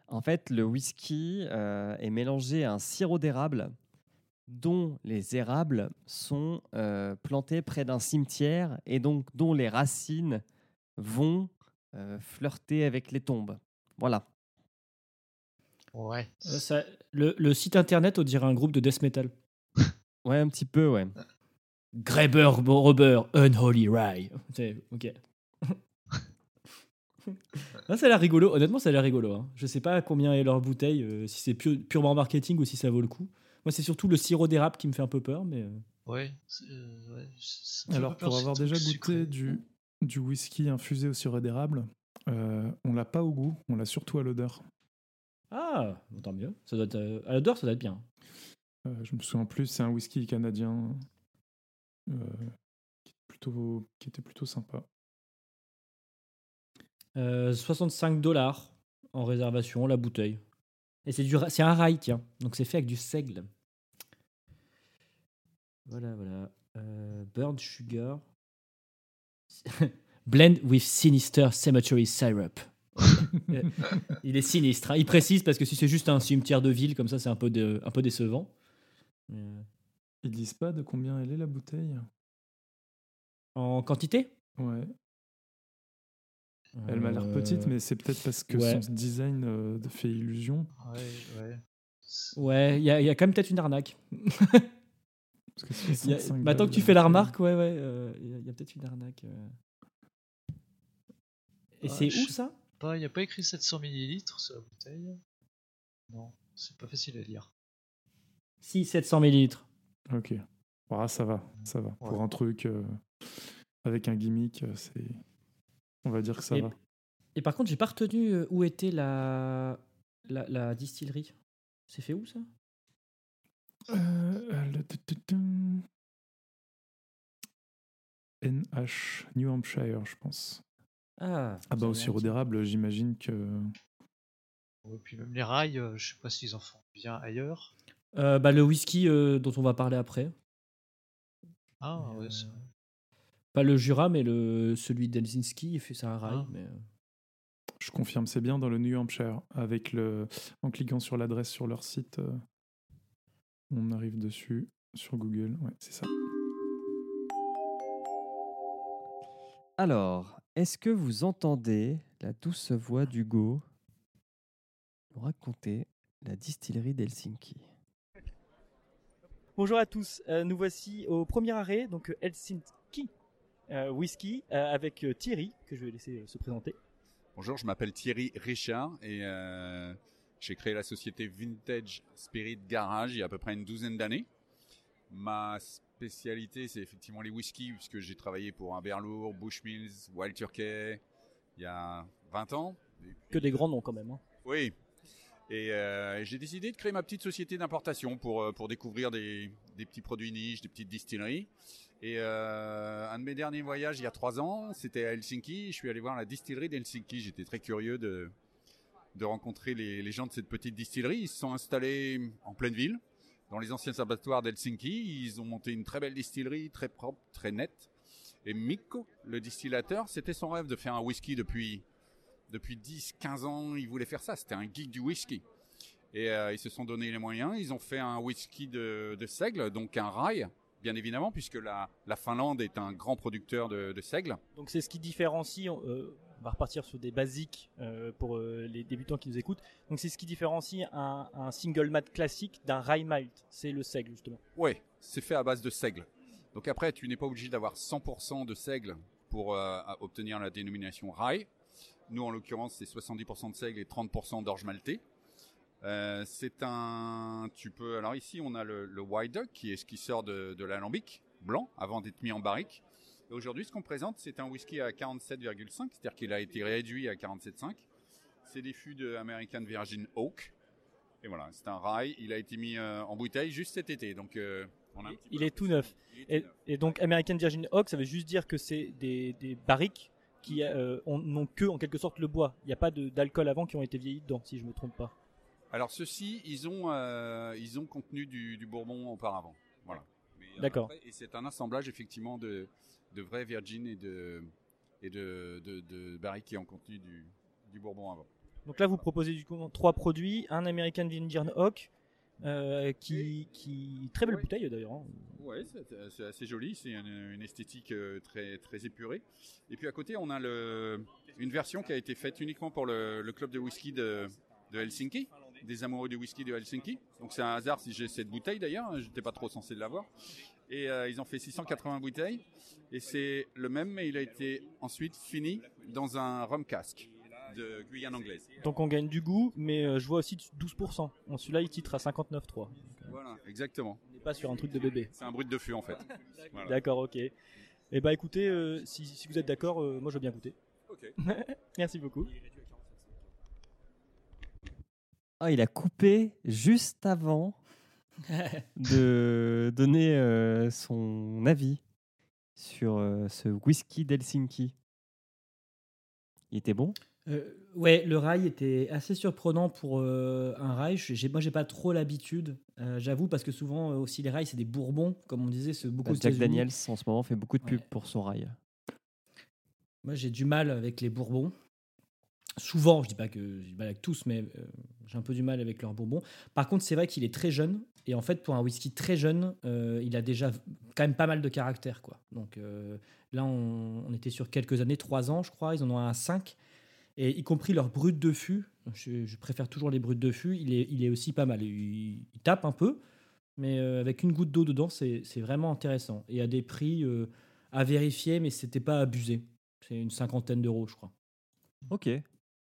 En fait, le whisky est mélangé à un sirop d'érable dont les érables sont plantés près d'un cimetière et donc dont les racines vont euh, flirter avec les tombes. Voilà. Ouais. Euh, ça- le, le site internet, on dirait un groupe de death metal. Ouais, un petit peu, ouais. Greber Rubber Unholy Rye. C'est- Ok. Ah, ça a l'air rigolo. Honnêtement, ça a l'air rigolo. hein. Je sais pas combien est leur bouteille, euh, si c'est pu- purement marketing ou si ça vaut le coup. Moi, c'est surtout le sirop d'érable qui me fait un peu peur, mais. euh, Ouais. euh, Alors, pour avoir déjà goûté du, du whisky infusé au sirop d'érable, euh, on l'a pas au goût, on l'a surtout à l'odeur. Ah, tant mieux. Ça doit être, euh, à l'odeur, ça doit être bien. Euh, je me souviens plus, c'est un whisky canadien qui, est plutôt, qui était plutôt sympa. Euh, 65 dollars en réservation, la bouteille. Et c'est du, c'est un rail, tiens. Donc c'est fait avec du seigle. Voilà, voilà. Burnt Sugar. Blend with Sinister Cemetery Syrup. Il est sinistre. hein. Il précise parce que si c'est juste un cimetière de ville, comme ça, c'est un peu, de- un peu décevant. Euh, Ils disent pas de combien elle est la bouteille? En quantité? Ouais, elle m'a l'air petite, Euh, mais c'est peut-être parce que ouais. son design euh, fait illusion. Ouais, ouais. Ouais, il y, a- il y a quand même peut-être une arnaque. Maintenant que tu fais la euh, remarque, ouais, ouais, euh, il y a, peut-être une arnaque. euh. Et Ah, c'est où ça? Pas, il n'y a pas écrit 700 millilitres sur la bouteille. Non, c'est pas facile à lire. Si, 700 millilitres. Ok. Ah, ça va, ça va. Pour un truc euh, avec un gimmick, c'est. On va dire que ça Et- va. Et par contre, j'ai pas retenu où était la, la, la distillerie. C'est fait où ça? Le tututum. NH, New Hampshire, je pense. Ah, Ah bah au sirop d'érable, j'imagine que. Et puis même les rails, euh, je sais pas s'ils en font bien ailleurs. Euh, bah, le whisky euh, dont on va parler après. Ah Mais, ouais, euh, c'est vrai. Pas le Jura, mais le, celui d'Helsinki. Il fait ça un rail. Ah. Mais... euh, Je confirme, c'est bien dans le New Hampshire. Avec le, en cliquant sur l'adresse sur leur site, euh, on arrive dessus sur Google. Ouais, c'est ça. Alors, est-ce que vous entendez la douce voix d'Hugo nous raconter la distillerie d'Helsinki? Bonjour à tous, Euh, nous voici au premier arrêt, donc euh, Helsinki euh, Whisky, euh, avec Thierry, que je vais laisser euh, se présenter. Bonjour, je m'appelle Thierry Richard et euh, j'ai créé la société Vintage Spirit Garage il y a à peu près une douzaine d'années. Ma spécialité, c'est effectivement les whiskies, puisque j'ai travaillé pour Aberlour, Bushmills, Wild Turkey il y a 20 ans. Et Que des grands noms quand même. hein. oui. Et euh, j'ai décidé de créer ma petite société d'importation pour, euh, pour découvrir des, des petits produits niches, des petites distilleries. Et euh, un de mes derniers voyages il y a trois ans, c'était à Helsinki. Je suis allé voir la distillerie d'Helsinki. J'étais très curieux de, de rencontrer les, gens de cette petite distillerie. Ils se sont installés en pleine ville, dans les anciens abattoirs d'Helsinki. Ils ont monté une très belle distillerie, très propre, très nette. Et Mikko, le distillateur, c'était son rêve de faire un whisky depuis depuis 10-15 ans, il voulait faire ça. C'était un geek du whisky. Et euh, ils se sont donné les moyens. Ils ont fait un whisky de, de seigle, donc un rail, bien évidemment, puisque la, la Finlande est un grand producteur de, de seigle. Donc c'est ce qui différencie, euh, on va repartir sur des basiques euh, pour euh, les débutants qui nous écoutent. Donc c'est ce qui différencie un, un single malt classique d'un rye malt, c'est le seigle justement. Ouais, c'est fait à base de seigle. Donc après, tu n'es pas obligé d'avoir 100% de seigle pour obtenir la dénomination rye. Nous, en l'occurrence, c'est 70% de seigle et 30% d'orge maltais. Euh, c'est un, tu peux, alors ici on a le, le White Duck qui est ce qui sort de, de l'alambic blanc avant d'être mis en barrique. Et aujourd'hui, ce qu'on présente, c'est un whisky à 47,5, c'est-à-dire qu'il a été réduit à 47,5. C'est des fûts de American Virgin Oak. Et voilà, c'est un rye. Il a été mis euh, en bouteille juste cet été, donc euh, on a un petit Il peu est tout neuf. Et, et donc American Virgin Oak, ça veut juste dire que c'est des, des barriques qui ont- n'ont que en quelque sorte le bois. Il n'y a pas d'alcool avant qui ont été vieillis dedans, si je me trompe pas. Alors ceux-ci, ils ont, euh, ils ont contenu du, du bourbon auparavant. Voilà. Euh, D'accord. Et c'est un assemblage effectivement de, de vrais Virgin et de, et de, de, de barriques qui ont contenu du, du bourbon avant. Donc là, vous proposez du coup trois produits, un American Virgin Oak, euh, qui, qui très belle bouteille d'ailleurs. hein. Ouais, c'est assez joli, c'est une, une esthétique euh, très, très épurée. Et puis à côté, on a le, une version qui a été faite uniquement pour le, le club de whisky de, de Helsinki, des amoureux du whisky de Helsinki. Donc c'est un hasard si j'ai cette bouteille d'ailleurs, j'étais pas trop censé l'avoir. Et euh, ils ont fait 680 bouteilles, et c'est le même, mais il a été ensuite fini dans un rhum casque de Guyane anglaise. Donc on gagne du goût, mais euh, je vois aussi 12%. Bon, Celui-là, il titre à 59,3. Voilà, exactement. On n'est pas sur un truc de bébé. C'est un brut de fût en fait. Voilà. D'accord, ok. Et bah écoutez, euh, si, si vous êtes d'accord, euh, moi je veux bien goûter. Ok. Merci beaucoup. Ah, il a coupé juste avant de donner euh, son avis sur euh, ce whisky d'Helsinki. Il était bon? Euh, ouais, le rail était assez surprenant pour un rail. J'ai, moi, j'ai pas trop l'habitude, j'avoue, parce que souvent aussi les rails, c'est des bourbons, comme on disait, c'est beaucoup Bah, Jack. Daniels en ce moment fait beaucoup de pub pour son rail. Moi, j'ai du mal avec les bourbons. Souvent, je dis pas que j'ai du mal avec tous, mais euh, j'ai un peu du mal avec leurs bourbons. Par contre, c'est vrai qu'il est très jeune. Et en fait, pour un whisky très jeune, euh, il a déjà quand même pas mal de caractère. Quoi. Donc euh, là, on, était sur quelques années, 3 ans, je crois. Ils en ont un à 5. Et y compris leur brut de fût. Je, préfère toujours les bruts de fût. Il est, aussi pas mal. Il, tape un peu, mais avec une goutte d'eau dedans, c'est vraiment intéressant. Et à des prix à vérifier, mais c'était pas abusé. C'est une cinquantaine d'euros, je crois. Ok.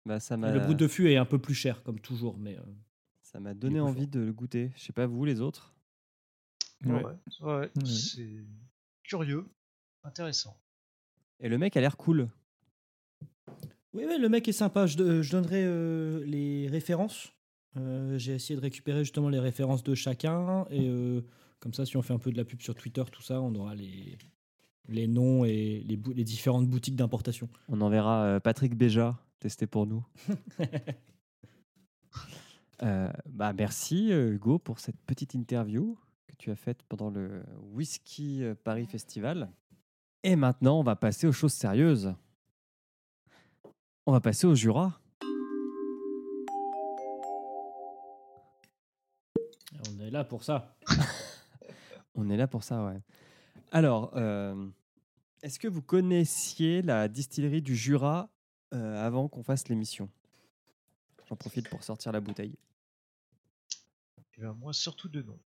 Bah, ça m'a Le brut de fût est un peu plus cher, comme toujours, mais. euh, ça m'a donné envie de le goûter. Je sais pas vous les autres? Ouais, ouais, c'est curieux, intéressant. Et le mec a l'air cool. Oui, oui, le mec est sympa. Je, je donnerai euh, les références. Euh, J'ai essayé de récupérer justement les références de chacun. Et euh, comme ça, si on fait un peu de la pub sur Twitter, tout ça, on aura les, les noms et les, les différentes boutiques d'importation. On enverra euh, Patrick Béja tester pour nous. Euh, bah merci euh, Hugo pour cette petite interview que tu as faite pendant le Whisky euh, Paris Festival. Et maintenant, on va passer aux choses sérieuses. On va passer au Jura. On est là pour ça. On est là pour ça, ouais. Alors, euh, est-ce que vous connaissiez la distillerie du Jura euh, avant qu'on fasse l'émission J'en profite pour sortir la bouteille. Et ben, moi, surtout de nom.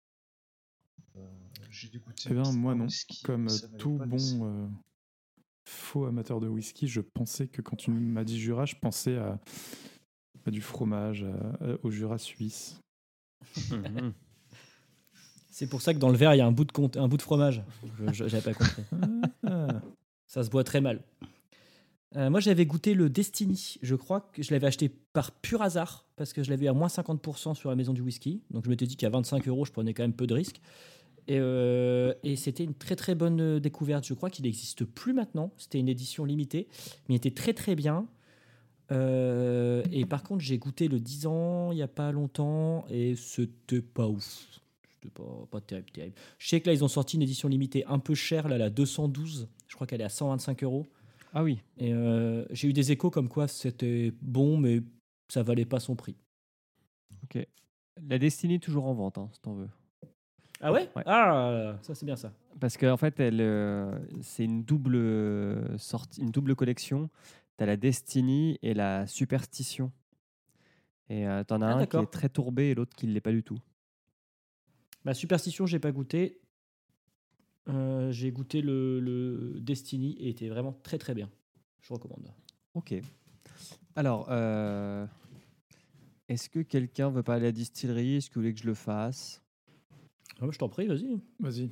Euh, J'ai dû goûter. Eh moi non. whisky, Comme tout bon euh, faux amateur de whisky, je pensais que quand tu m'as dit Jura, je pensais à, à du fromage, à- à- au Jura suisse. C'est pour ça que dans le verre, il y a un bout de, un bout de fromage. J'avais pas compris. Ça se boit très mal. Euh, moi, j'avais goûté le Destiny. Je crois que je l'avais acheté par pur hasard parce que je l'avais à moins 50% sur la maison du whisky. Donc, je m'étais dit qu'à 25 euros, je prenais quand même peu de risques. Et, euh, c'était une très très bonne euh, découverte. Je crois qu'il n'existe plus maintenant. C'était une édition limitée, mais il était très très bien. Et par contre, j'ai goûté le 10 ans il n'y a pas longtemps et c'était pas ouf. Pas, pas terrible, terrible. Je sais que là, ils ont sorti une édition limitée un peu chère, là, la 212. Je crois qu'elle est à 125 euros. Ah oui. Et euh, j'ai eu des échos comme quoi c'était bon, mais ça valait pas son prix. Ok. La Destiny est toujours en vente, hein, si t'en veux. Ah ouais, Ouais. Ah, ça c'est bien ça. Parce qu'en fait, elle, euh, c'est une double euh, sortie, une double collection. T'as la Destiny et la Superstition. Et euh, t'en as Ah, un qui est très tourbé et l'autre qui ne l'est pas du tout. Ma superstition, j'ai pas goûté. Euh, j'ai goûté le, le Destiny et était vraiment très très bien. Je recommande. Ok. Alors, euh, est-ce que quelqu'un veut pas aller à la distillerie? Est-ce que vous voulez que je le fasse? Ah, je t'en prie, vas-y. Vas-y.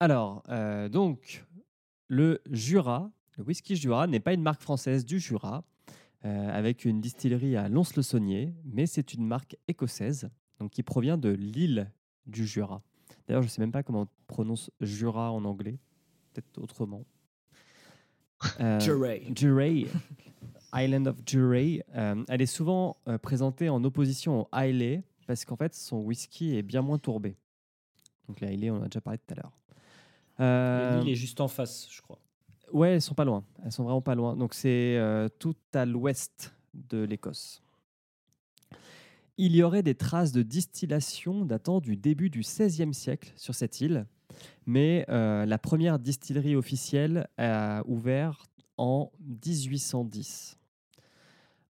Alors, euh, donc, le Jura, le whisky Jura n'est pas une marque française du Jura, euh, avec une distillerie à Lons-le-Saunier, mais c'est une marque écossaise, donc qui provient de l'île du Jura. D'ailleurs, je ne sais même pas comment on prononce Jura en anglais, peut-être autrement. Euh, Juray. Juray, Island of Juray. euh, elle est souvent euh, présentée en opposition au Islay parce qu'en fait, son whisky est bien moins tourbé. Donc, la Islay, on en a déjà parlé tout à l'heure. Euh, L'île est juste en face, je crois. Ouais, elles sont pas loin. Elles sont vraiment pas loin. Donc c'est euh, tout à l'ouest de l'Écosse. Il y aurait des traces de distillation datant du début du XVIe siècle sur cette île, mais euh, la première distillerie officielle a ouvert en 1810.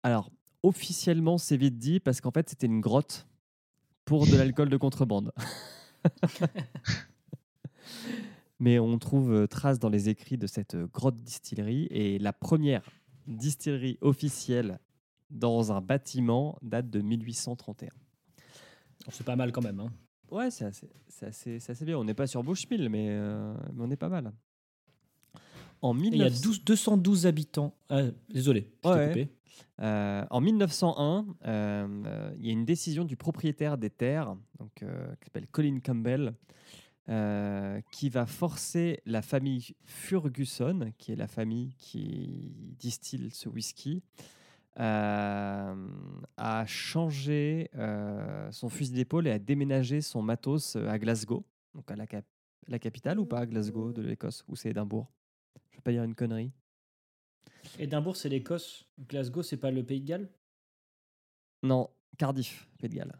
Alors, officiellement, c'est vite dit parce qu'en fait, c'était une grotte pour de l'alcool de contrebande. Mais on trouve euh, trace dans les écrits de cette euh, grotte distillerie et la première distillerie officielle dans un bâtiment date de 1831. C'est pas mal quand même. Hein. Ouais, c'est assez, bien. On n'est pas sur Bushmill, mais, euh, mais on est pas mal. En Et Il y a 1900 12 212 habitants. Ah, désolé, je Ouais. coupé. Euh, en 1901, euh, il y a une décision du propriétaire des terres, donc, qui s'appelle Colin Campbell, qui va forcer la famille Ferguson, qui est la famille qui distille ce whisky, euh, à changer euh, son fusil d'épaule et à déménager son matos à Glasgow, donc à la, cap- la capitale ou pas à Glasgow de l'Écosse, ou c'est Édimbourg? Je vais pas dire une connerie. Édimbourg, c'est l'Écosse. Glasgow, c'est pas le Pays de Galles? Non, Cardiff, Pays de Galles.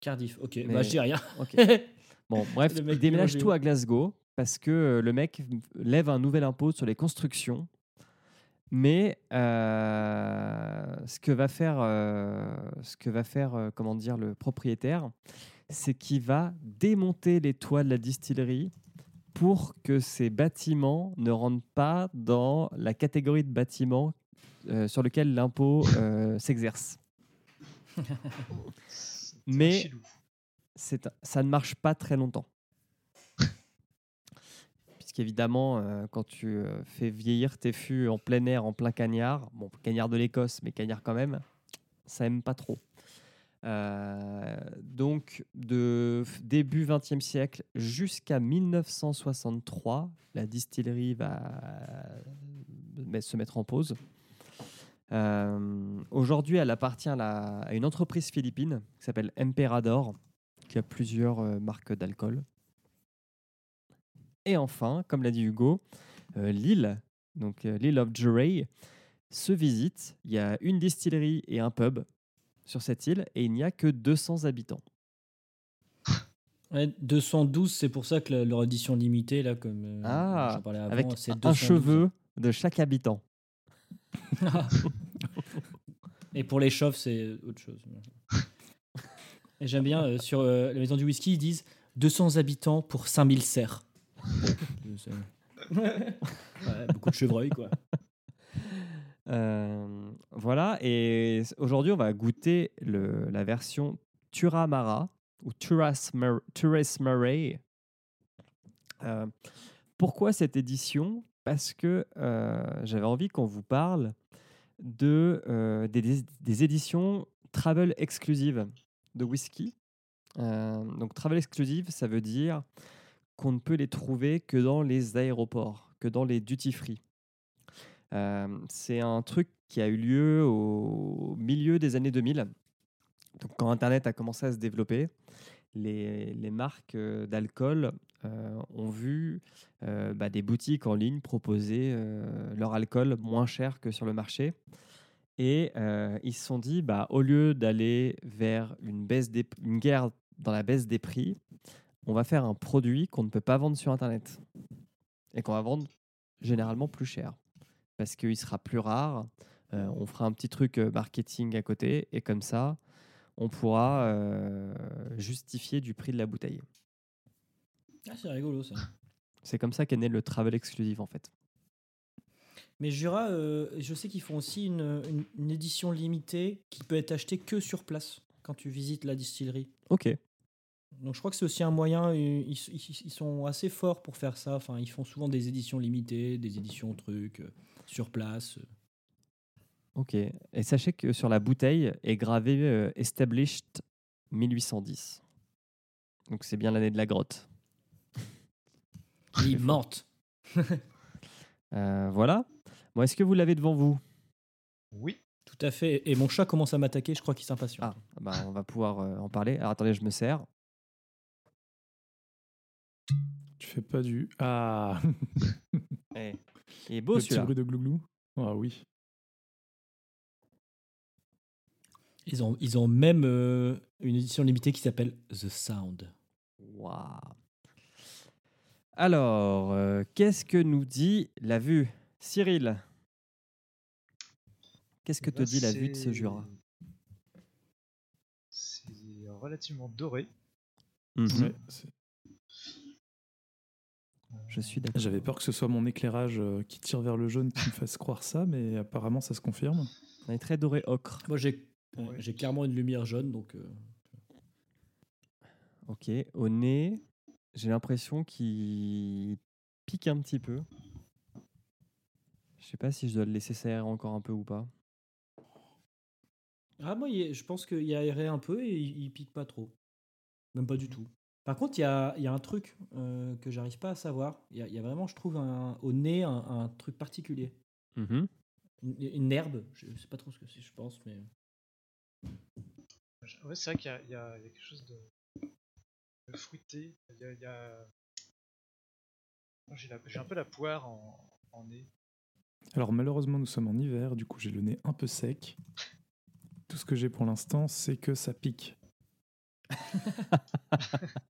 Cardiff, ok. Mais- Bah, je dis rien. Bon, bref, il déménage tout à Glasgow parce que euh, le mec lève un nouvel impôt sur les constructions. Mais euh, ce que va faire, euh, ce que va faire euh, comment dire, le propriétaire, c'est qu'il va démonter les toits de la distillerie pour que ces bâtiments ne rentrent pas dans la catégorie de bâtiments sur lequel l'impôt s'exerce. Mais ça ne marche pas très longtemps. Puisqu'évidemment, euh, quand tu euh, fais vieillir tes fûts en plein air, en plein cagnard, bon, cagnard de l'Écosse, mais cagnard quand même, ça aime pas trop. Euh, donc, de début 20e siècle jusqu'à 1963, la distillerie va euh, se mettre en pause. Aujourd'hui, elle appartient à, à une entreprise philippine qui s'appelle Emperador, qui a plusieurs marques d'alcool. Et enfin, comme l'a dit Hugo, euh, l'île, donc euh, l'île of Juray, se visite. Il y a une distillerie et un pub sur cette île et il n'y a que 200 habitants. Ouais, 212, c'est pour ça que la- leur édition limitée, là, comme euh, Ah, j'en parlais avant, avec c'est un 212. cheveu de chaque habitant. Et pour les chauves, c'est autre chose. Et j'aime bien, euh, sur euh, la maison du whisky, ils disent 200 habitants pour 5000 cerfs. Beaucoup de chevreuils, quoi. Euh, voilà, et aujourd'hui, on va goûter le- la version Turamara ou Turas Murray. Euh, pourquoi cette édition? Parce que euh, j'avais envie qu'on vous parle de, euh, des, des- éditions travel exclusives de whisky. Donc, travel exclusive, ça veut dire qu'on ne peut les trouver que dans les aéroports, que dans les duty-free. Euh, c'est un truc qui a eu lieu au milieu des années 2000. Donc, quand Internet a commencé à se développer, les, les marques euh, d'alcool euh, ont vu bah, des boutiques en ligne proposer leur alcool moins cher que sur le marché. Et ils se sont dit, bah, au lieu d'aller vers une, baisse une guerre dans la baisse des prix, on va faire un produit qu'on ne peut pas vendre sur Internet et qu'on va vendre généralement plus cher parce qu'il sera plus rare. Euh, on fera un petit truc euh, marketing à côté et comme ça, on pourra euh, justifier du prix de la bouteille. Ah, c'est rigolo ça. C'est comme ça qu'est né le travel exclusive en fait. Mais Jura, euh, je sais qu'ils font aussi une, une- une édition limitée qui peut être achetée que sur place quand tu visites la distillerie. Ok. Donc je crois que c'est aussi un moyen, euh, ils, sont assez forts pour faire ça. Enfin, ils font souvent des éditions limitées, des éditions trucs euh, sur place. Ok. Et sachez que sur la bouteille est gravé euh, Established 1810. Donc c'est bien l'année de la grotte. Ils mentent. Euh, voilà. Bon, est-ce que vous l'avez devant vous? Oui. Tout à fait. Et mon chat commence à m'attaquer, je crois qu'il s'impatiente. Ah, bah, on va pouvoir euh, en parler. Alors attendez, je me sers. Tu fais pas du. Ah Eh, Il est beau Le petit celui-là. bruit de glouglou Ah oui. Ils ont, ils ont même euh, une édition limitée qui s'appelle The Sound. Waouh. Alors, euh, qu'est-ce que nous dit la vue Cyril? Qu'est-ce que Eh te ben, dit la vue de ce Jura C'est relativement doré. Mhm. Ouais, Je suis d'accord. J'avais peur que ce soit mon éclairage euh, qui tire vers le jaune qui me fasse croire ça, mais apparemment ça se confirme. On est très doré ocre. Moi, j'ai j'ai clairement une lumière jaune, donc. euh, Ok. Au nez, j'ai l'impression qu'il pique un petit peu. Je sais pas si je dois le laisser s'aérer encore un peu ou pas. Ah, moi, je pense qu'il y a aéré un peu et il, il pique pas trop. Même pas du tout. Par contre, il y a, il y a un truc euh, que j'arrive pas à savoir. Il y, a, il y a vraiment, je trouve, un- au nez, un, un truc particulier. Mhm. Une, une herbe. Je sais pas trop ce que c'est, je pense, mais. Ouais, c'est vrai qu'il y, a- y quelque chose de, de fruité. Il y a, a- J'ai un peu la poire en, en nez. Alors malheureusement nous sommes en hiver, du coup j'ai le nez un peu sec. Tout ce que j'ai pour l'instant c'est que ça pique.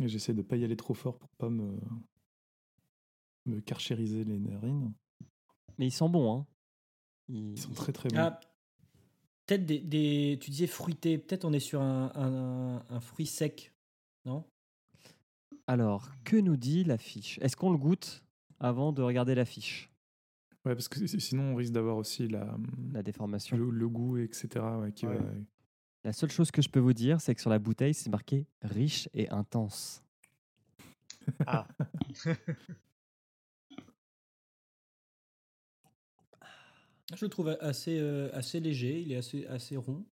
J'essaie de pas y aller trop fort pour pas me, me carchériser les narines. Mais ils sont bons, hein. Ils, Ils sont très très bons. Ah, peut-être des, des- Tu disais fruité. Peut-être on est sur un, un- un fruit sec. Non? Alors, que nous dit l'affiche? Est-ce qu'on le goûte avant de regarder l'affiche? Ouais, parce que si- sinon on risque d'avoir aussi la, La déformation. le, le goût, etc. ouais, qui Ouais. va- La seule chose que je peux vous dire, c'est que sur la bouteille, c'est marqué riche et intense. Ah. Je le trouve assez, euh, assez léger. Il est assez, assez rond.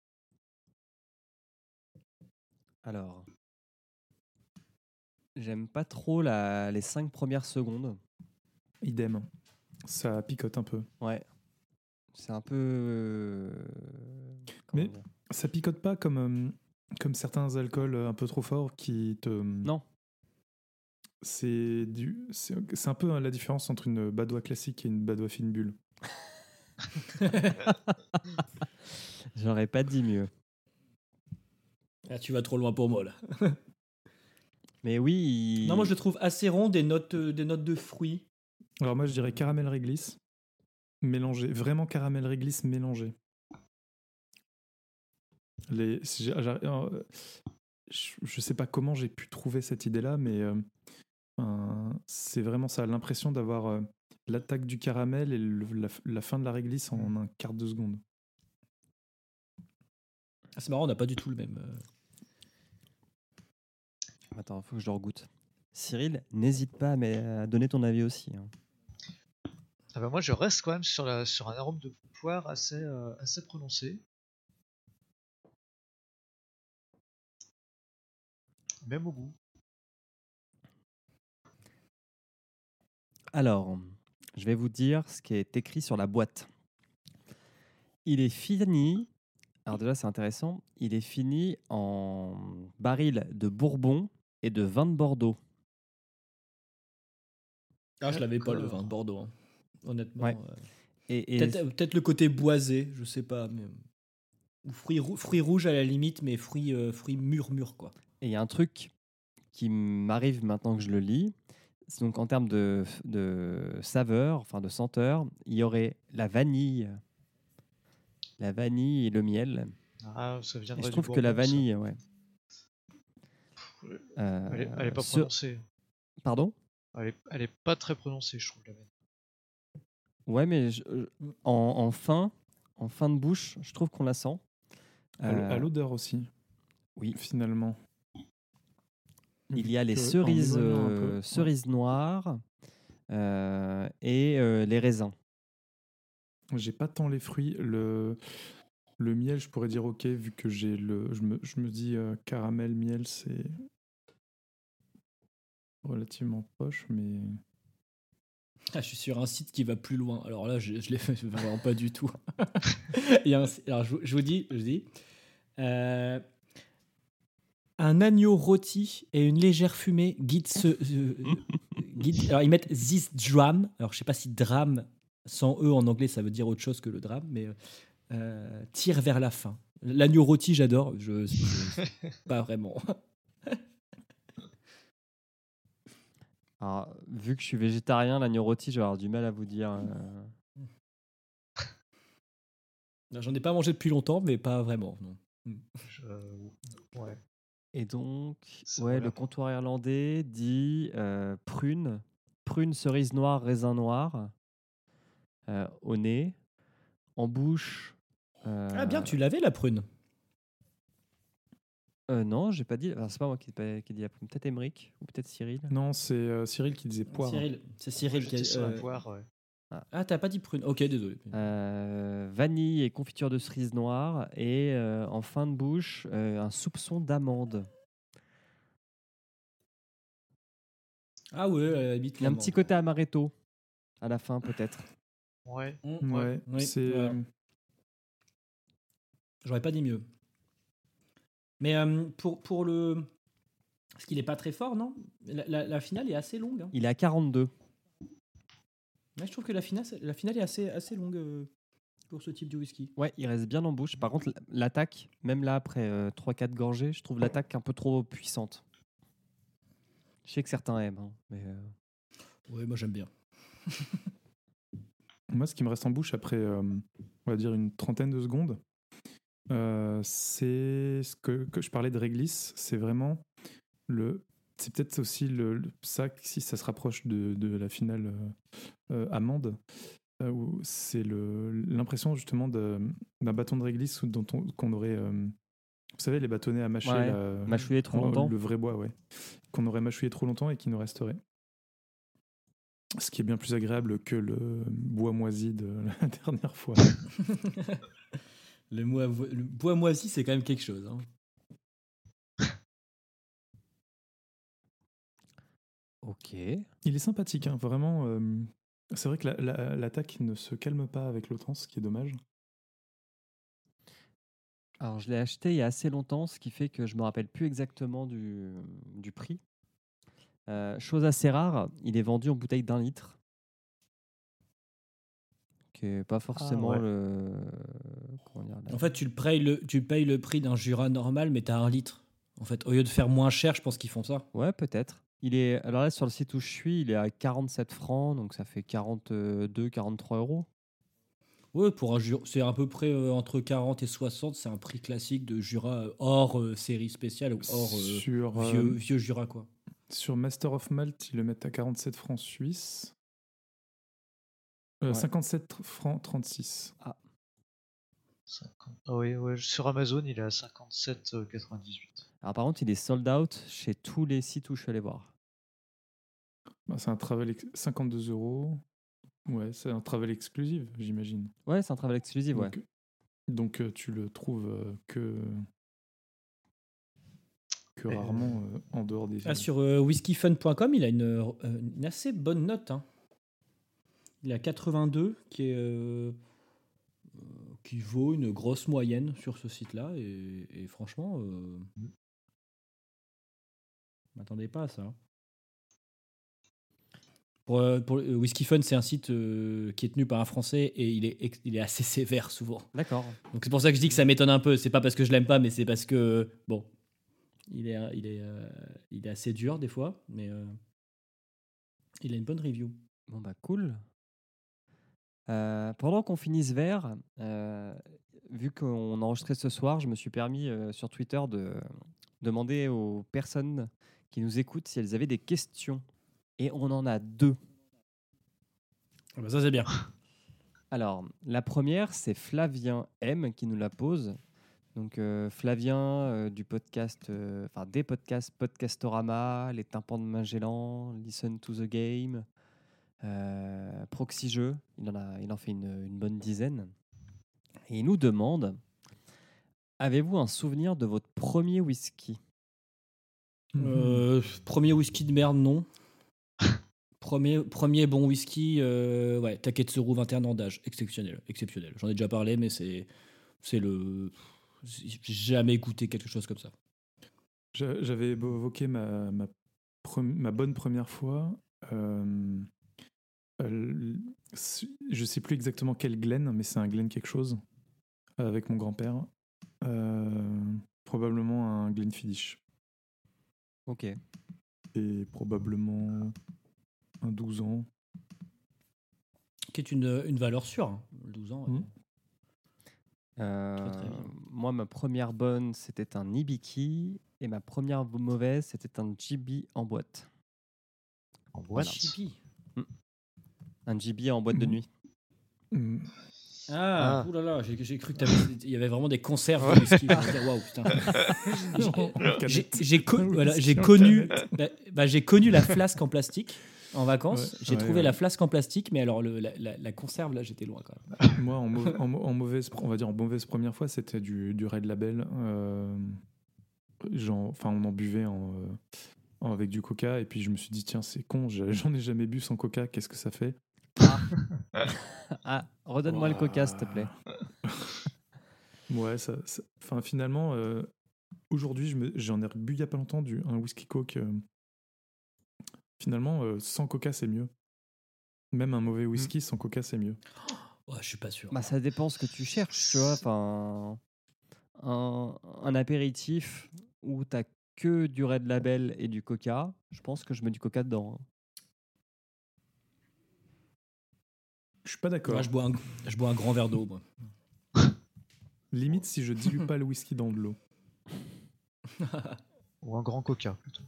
Alors, j'aime pas trop la- les cinq premières secondes. Idem. Ça picote un peu. Ouais. C'est un peu. euh, Mais- Ça picote pas comme, euh, comme certains alcools euh, un peu trop forts qui te. Non. C'est du, c'est c'est un peu hein, la différence entre une badoie classique et une badoie fine bulle. J'aurais pas dit mieux. Ah, tu vas trop loin pour moi là. Mais oui. il- Non, moi je le trouve assez rond, des notes, euh, des notes de fruits. Alors moi je dirais caramel réglisse mélangé, vraiment caramel réglisse mélangé. Les, euh, je, je sais pas comment j'ai pu trouver cette idée-là, mais euh, c'est vraiment ça, l'impression d'avoir euh, l'attaque du caramel et le- la, la fin de la réglisse en un quart de seconde. Ah, c'est marrant, on n'a pas du tout le même. euh. Attends, faut que je le regoute. Cyril, n'hésite pas à, mais à donner ton avis aussi. hein. Ah bah moi, je reste quand même sur, la, sur un arôme de poire assez, euh, assez prononcé. Même au goût. Alors, je vais vous dire ce qui est écrit sur la boîte. Il est fini Alors déjà, c'est intéressant. Il est fini en baril de Bourbon et de vin de Bordeaux. Ah, je l'avais pas le vin de Bordeaux, hein. honnêtement. Ouais. euh, Et, et- Peut-être peut-être le côté boisé, je sais pas. Mais... Ou fruits, rou- fruits rouges à la limite, mais fruits, euh, fruits mûrs, mûrs, quoi. Et il y a un truc qui m'arrive maintenant que je le lis. C'est Donc en termes de, de saveur, enfin de senteur, il y aurait la vanille, la vanille et le miel. Ah, ça Et je du trouve que la Bourbon, ça. vanille, ouais. Euh, Elle est, elle est pas ce- prononcée. Pardon? Elle est, elle est pas très prononcée, je trouve, la vanille. Ouais, mais je- je- en, en fin, en fin de bouche, je trouve qu'on la sent. À Euh, l'odeur aussi. Oui. Finalement. Il y a les cerises, peu, euh, ouais. cerises noires euh, et euh, les raisins. J'ai pas tant les fruits. Le, le miel, je pourrais dire ok, vu que j'ai le. Je me, je me dis euh, caramel, miel, c'est relativement proche, mais. Ah, je suis sur un site qui va plus loin. Alors là, je, je l'ai fait vraiment pas du tout. Il y a un- alors, je, vous- je vous dis, je vous dis euh, un agneau rôti et une légère fumée guide ce. euh, guide- alors, ils mettent this dram. Alors, je sais pas si drame, sans E en anglais, ça veut dire autre chose que le drame, mais euh, tire vers la fin. L'agneau rôti, j'adore. Je, je- pas vraiment. Alors, vu que je suis végétarien, l'agneau rôti, je vais avoir du mal à vous dire. euh, J'en ai pas mangé depuis longtemps, mais pas vraiment. Non. Je- ouais. Et donc, ouais, le comptoir irlandais dit euh, prune, prune, cerise noire, raisin noir euh, au nez, en bouche. euh, Ah bien, tu l'avais la prune. euh, non, j'ai pas dit. C'est pas moi qui ai dit la prune. Peut-être Emeric ou peut-être Cyril. Non, c'est euh, Cyril qui disait poire. Cyril, c'est Cyril qui a. Euh, poire, ouais. Ah, t'as pas dit prune. Ok, désolé. Euh, vanille et confiture de cerise noire et euh, en fin de bouche euh, un soupçon d'amande. Ah ouais, Il y a un petit côté amaretto à la fin peut-être. Ouais. Mm, Ouais, oui, c'est. J'aurais pas dit mieux. Mais euh, pour, pour le. Parce qu'il est pas très fort, non? La, la- la finale est assez longue. hein. Il est à 42. Ouais, je trouve que la finale, la finale est assez, assez longue euh, pour ce type de whisky. Ouais, il reste bien en bouche. Par contre, l'attaque, même là après 3-4 gorgées, je trouve l'attaque un peu trop puissante. Je sais que certains aiment, hein, mais euh, Ouais, moi j'aime bien. Moi, ce qui me reste en bouche après, euh, on va dire, une trentaine de secondes, euh, c'est ce que, que je parlais de réglisse. C'est vraiment le. C'est peut-être aussi le, le- ça, si ça se rapproche de, de la finale euh, euh, amande, euh, où c'est le- l'impression justement de- d'un bâton de réglisse dont on- qu'on aurait. euh, vous savez, les bâtonnets à mâcher. Ouais, mâchouiller trop longtemps. Le vrai bois, ouais. Qu'on aurait mâchouillé trop longtemps et qui nous resterait. Ce qui est bien plus agréable que le bois moisi de la dernière fois. le, mois- le bois moisi, c'est quand même quelque chose. hein. Ok. Il est sympathique, hein, vraiment. euh, c'est vrai que la- la- l'attaque ne se calme pas avec le temps, ce qui est dommage. Alors, je l'ai acheté il y a assez longtemps, ce qui fait que je me rappelle plus exactement du, du prix. Euh, chose assez rare, il est vendu en bouteille d'un litre. Qui est pas forcément ouais. le. Comment dire la- En fait, tu, le payes le, tu payes le prix d'un Jura normal, mais t'as un litre. En fait, au lieu de faire moins cher, je pense qu'ils font ça. Ouais, peut-être. Il est alors là sur le site où je suis, il est à 47 francs, donc ça fait 42, 43 euros. Ouais, pour un Jura, c'est à peu près euh, entre 40 et 60. C'est un prix classique de Jura euh, hors euh, série spéciale ou hors euh, Sur, euh, vieux, vieux Jura, quoi. Sur Master of Malt, ils le mettent à 47 francs suisses. Euh, Ouais. 57 francs 36. 50. Ah oui, ouais, sur Amazon, il est à 57,98. Alors par contre, il est sold out chez tous les sites où je suis allé voir. Bah, c'est un travel ex- 52 euros. Ouais, c'est un travel exclusif, j'imagine. Ouais, c'est un travel exclusif, ouais. Donc, donc, euh, tu le trouves euh, que, que rarement euh, en dehors des Ah, sur euh, whiskyfun.com, il a une, euh, une assez bonne note. hein. Il a 82, qui est, euh, euh, qui vaut une grosse moyenne sur ce site-là. Et, et franchement, euh, je m'attendais pas à ça. Pour, euh, pour, euh, Whisky Fun, c'est un site euh, qui est tenu par un Français et il est, ex- il est assez sévère souvent. D'accord. Donc c'est pour ça que je dis que ça m'étonne un peu. C'est pas parce que je l'aime pas, mais c'est parce que bon, il est, il est, euh, il est assez dur des fois, mais euh, il a une bonne review. Bon bah cool. Pendant qu'on verre, euh, vu qu'on enregistrait ce soir, je me suis permis sur Twitter de demander aux personnes qui nous écoutent si elles avaient des questions. Et on en a deux. Ah bah ça c'est bien. Alors, la première, c'est Flavien M qui nous la pose. Donc, euh, Flavien euh, du podcast, euh, enfin des podcasts Podcastorama, Les Tympans de Magellan, Listen to the Game, Proxy Jeux. Il en, a, il en fait une, une bonne dizaine. Et il nous demande Avez-vous un souvenir de votre premier whisky? Euh, premier whisky de merde, non. Premier, premier bon whisky, euh, ouais, Taketsuru 21 ans d'âge, exceptionnel, exceptionnel. J'en ai déjà parlé, mais c'est, c'est le, j'ai jamais goûté quelque chose comme ça. J'a- J'avais évoqué ma, ma, bonne première fois. euh, euh, je sais plus exactement quel Glen, mais c'est un Glen quelque chose avec mon grand-père. Euh, probablement un Glenfiddich. Ok. Et probablement un 12 ans. Qui est une, une valeur sûre, hein, 12 ans. ouais. Mhm. Euh, très moi, ma première bonne, c'était un Ibiki. Et ma première mauvaise, c'était un GB en boîte. En Voilà. Chippy. Un GB en boîte de Mhm. nuit. Ah, Ah. j'ai, cru qu'il y avait vraiment des conserves de whisky. Je me disais, Waouh, putain. J'ai- voilà, connu, bah, bah, j'ai connu la flasque en plastique en vacances. Ouais, j'ai ouais, trouvé ouais. la flasque en plastique, mais alors le, la, la- la conserve, là, j'étais loin quand même. Moi, en, mau- en mau- en mauvaise, on va dire en mauvaise première fois, c'était du, du Red Label. euh, genre, enfin, on en buvait en, euh, avec du Coca, et puis je me suis dit, tiens, c'est con, j'en ai jamais bu sans Coca, qu'est-ce que ça fait? Ah, redonne-moi le coca, s'il te plaît. Ouais, ça, ça- enfin, finalement, euh, aujourd'hui, me- j'en ai bu il y a pas longtemps du, un whisky Coke. euh, finalement, euh, sans Coca, c'est mieux. Même un mauvais whisky sans Coca, c'est mieux. Ouais, je suis pas sûr. Bah, ça dépend ce que tu cherches, tu vois. Enfin, un, un apéritif où t'as que du Red Label et du Coca, je pense que je mets du Coca dedans. hein. Je suis pas d'accord. Moi, je bois un, je bois un grand verre d'eau, moi. Limite si je dilue pas le whisky dans de l'eau. Ou un grand coca, plutôt.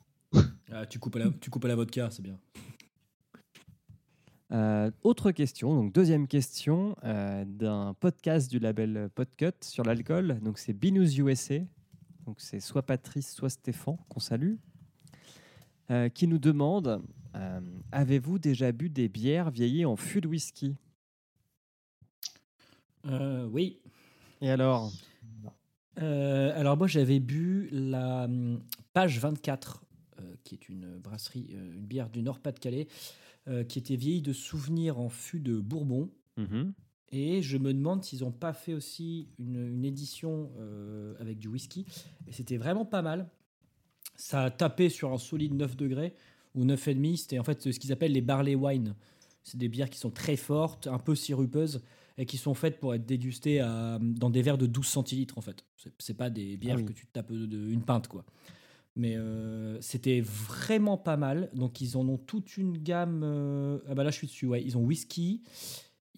Ah, tu, coupes à la, tu coupes à la vodka, c'est bien. Euh, autre question, donc deuxième question euh, d'un podcast du label Podcut sur l'alcool. Donc c'est Binous USA. Donc c'est soit Patrice, soit Stéphane qu'on salue, euh, qui nous demande euh, avez-vous déjà bu des bières vieillies en fût de whisky? Euh, oui. Et alors? Euh, alors moi j'avais bu la hum, page 24, euh, qui est une brasserie, euh, une bière du Nord-Pas-de-Calais, euh, qui était vieillie de souvenirs en fût de Bourbon. Mhm. Et je me demande s'ils n'ont pas fait aussi une, une édition euh, avec du whisky. Et c'était vraiment pas mal. Ça a tapé sur un solide 9 degrés ou 9,5. C'était en fait ce qu'ils appellent les barley wine. C'est des bières qui sont très fortes, un peu sirupeuses et qui sont faites pour être dégustées à- dans des verres de 12 centilitres en fait. C'est- pas des bières Ah oui. que tu tapes de, de- une pinte quoi. Mais euh, c'était vraiment pas mal. Donc ils en ont toute une gamme. euh, Ah bah là je suis dessus. Ouais, ils ont whisky.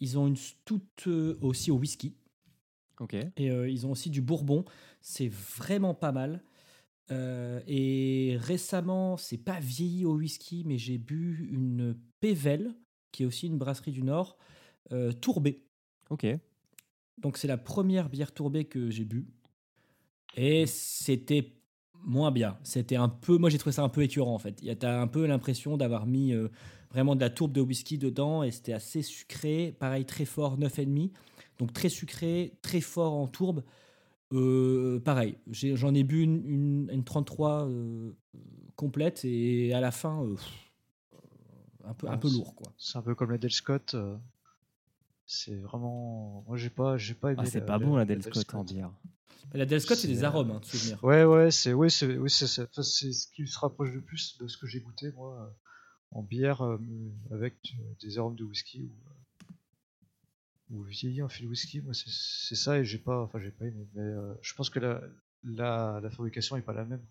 Ils ont une stout euh, aussi au whisky. Ok. Et euh, ils ont aussi du bourbon. C'est vraiment pas mal. Euh, et récemment, c'est pas vieilli au whisky, mais j'ai bu une Pével, qui est aussi une brasserie du Nord, euh, tourbée. Ok. Donc c'est la première bière tourbée que j'ai bu. Et c'était moins bien. C'était un peu, moi j'ai trouvé ça un peu écœurant en fait. Il y a t'as un peu l'impression d'avoir mis euh, vraiment de la tourbe de whisky dedans et c'était assez sucré. Pareil, très fort, 9,5. Donc très sucré, très fort en tourbe. Euh, pareil, j'en ai, bu une, une, une 33 euh, complète et à la fin, euh, pff, un, peu, un peu lourd quoi. C'est un peu comme la Del Scott. C'est vraiment. Moi, j'ai pas, j'ai pas aimé. Ah, c'est pas bon la Del Del Scott en bière. Mais la Del Scott, c'est des arômes, hein, de souvenir. Ouais, ouais, c'est ouais, c'est ce qui se rapproche le plus de ce que j'ai goûté moi en bière euh, avec des arômes de whisky ou ou vieilli en fil whisky. Moi, c'est ça et j'ai pas, enfin, j'ai pas aimé. Mais euh, je pense que la, la la fabrication est pas la même.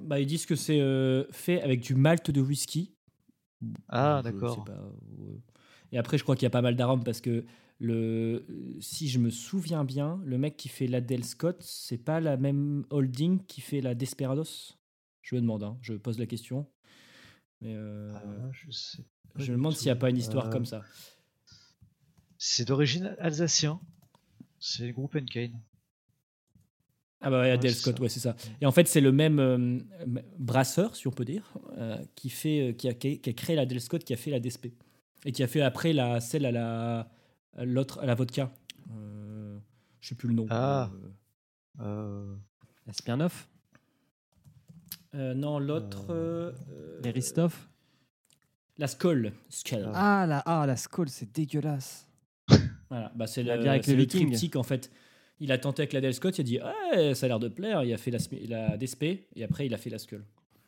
Bah, ils disent que c'est euh, fait avec du malt de whisky. Ah, d'accord. ouais. Et après, je crois qu'il y a pas mal d'arômes parce que le, si je me souviens bien, le mec qui fait la Del Scott, c'est pas la même holding qui fait la Desperados? Je me demande, hein, je pose la question. Mais euh, Ah, je sais. Je me demande s'il n'y a pas une histoire Euh, comme ça. C'est d'origine alsacien. C'est le groupe Enkane. Ah bah ouais, Ouais, Del c'est Scott, ça. ouais, c'est ça. Et en fait, c'est le même euh, brasseur, si on peut dire, euh, qui, fait, euh, qui, a, qui a créé la Del Scott, qui a fait la DSP. Et qui a fait après la, celle à la, à l'autre, à la vodka. Euh, je sais plus le nom. Ah. Euh, Euh, La Smirnoff? euh, non, l'autre. euh, euh, Les Ristoff La Skoll. Skoll. Ah, la, ah, la Skoll, c'est dégueulasse. Voilà, bah c'est La le, avec c'est le triptyque en fait. Il a tenté avec la Del Scott, il a dit ça a l'air de plaire, il a fait la, la DSP et après il a fait la Skull.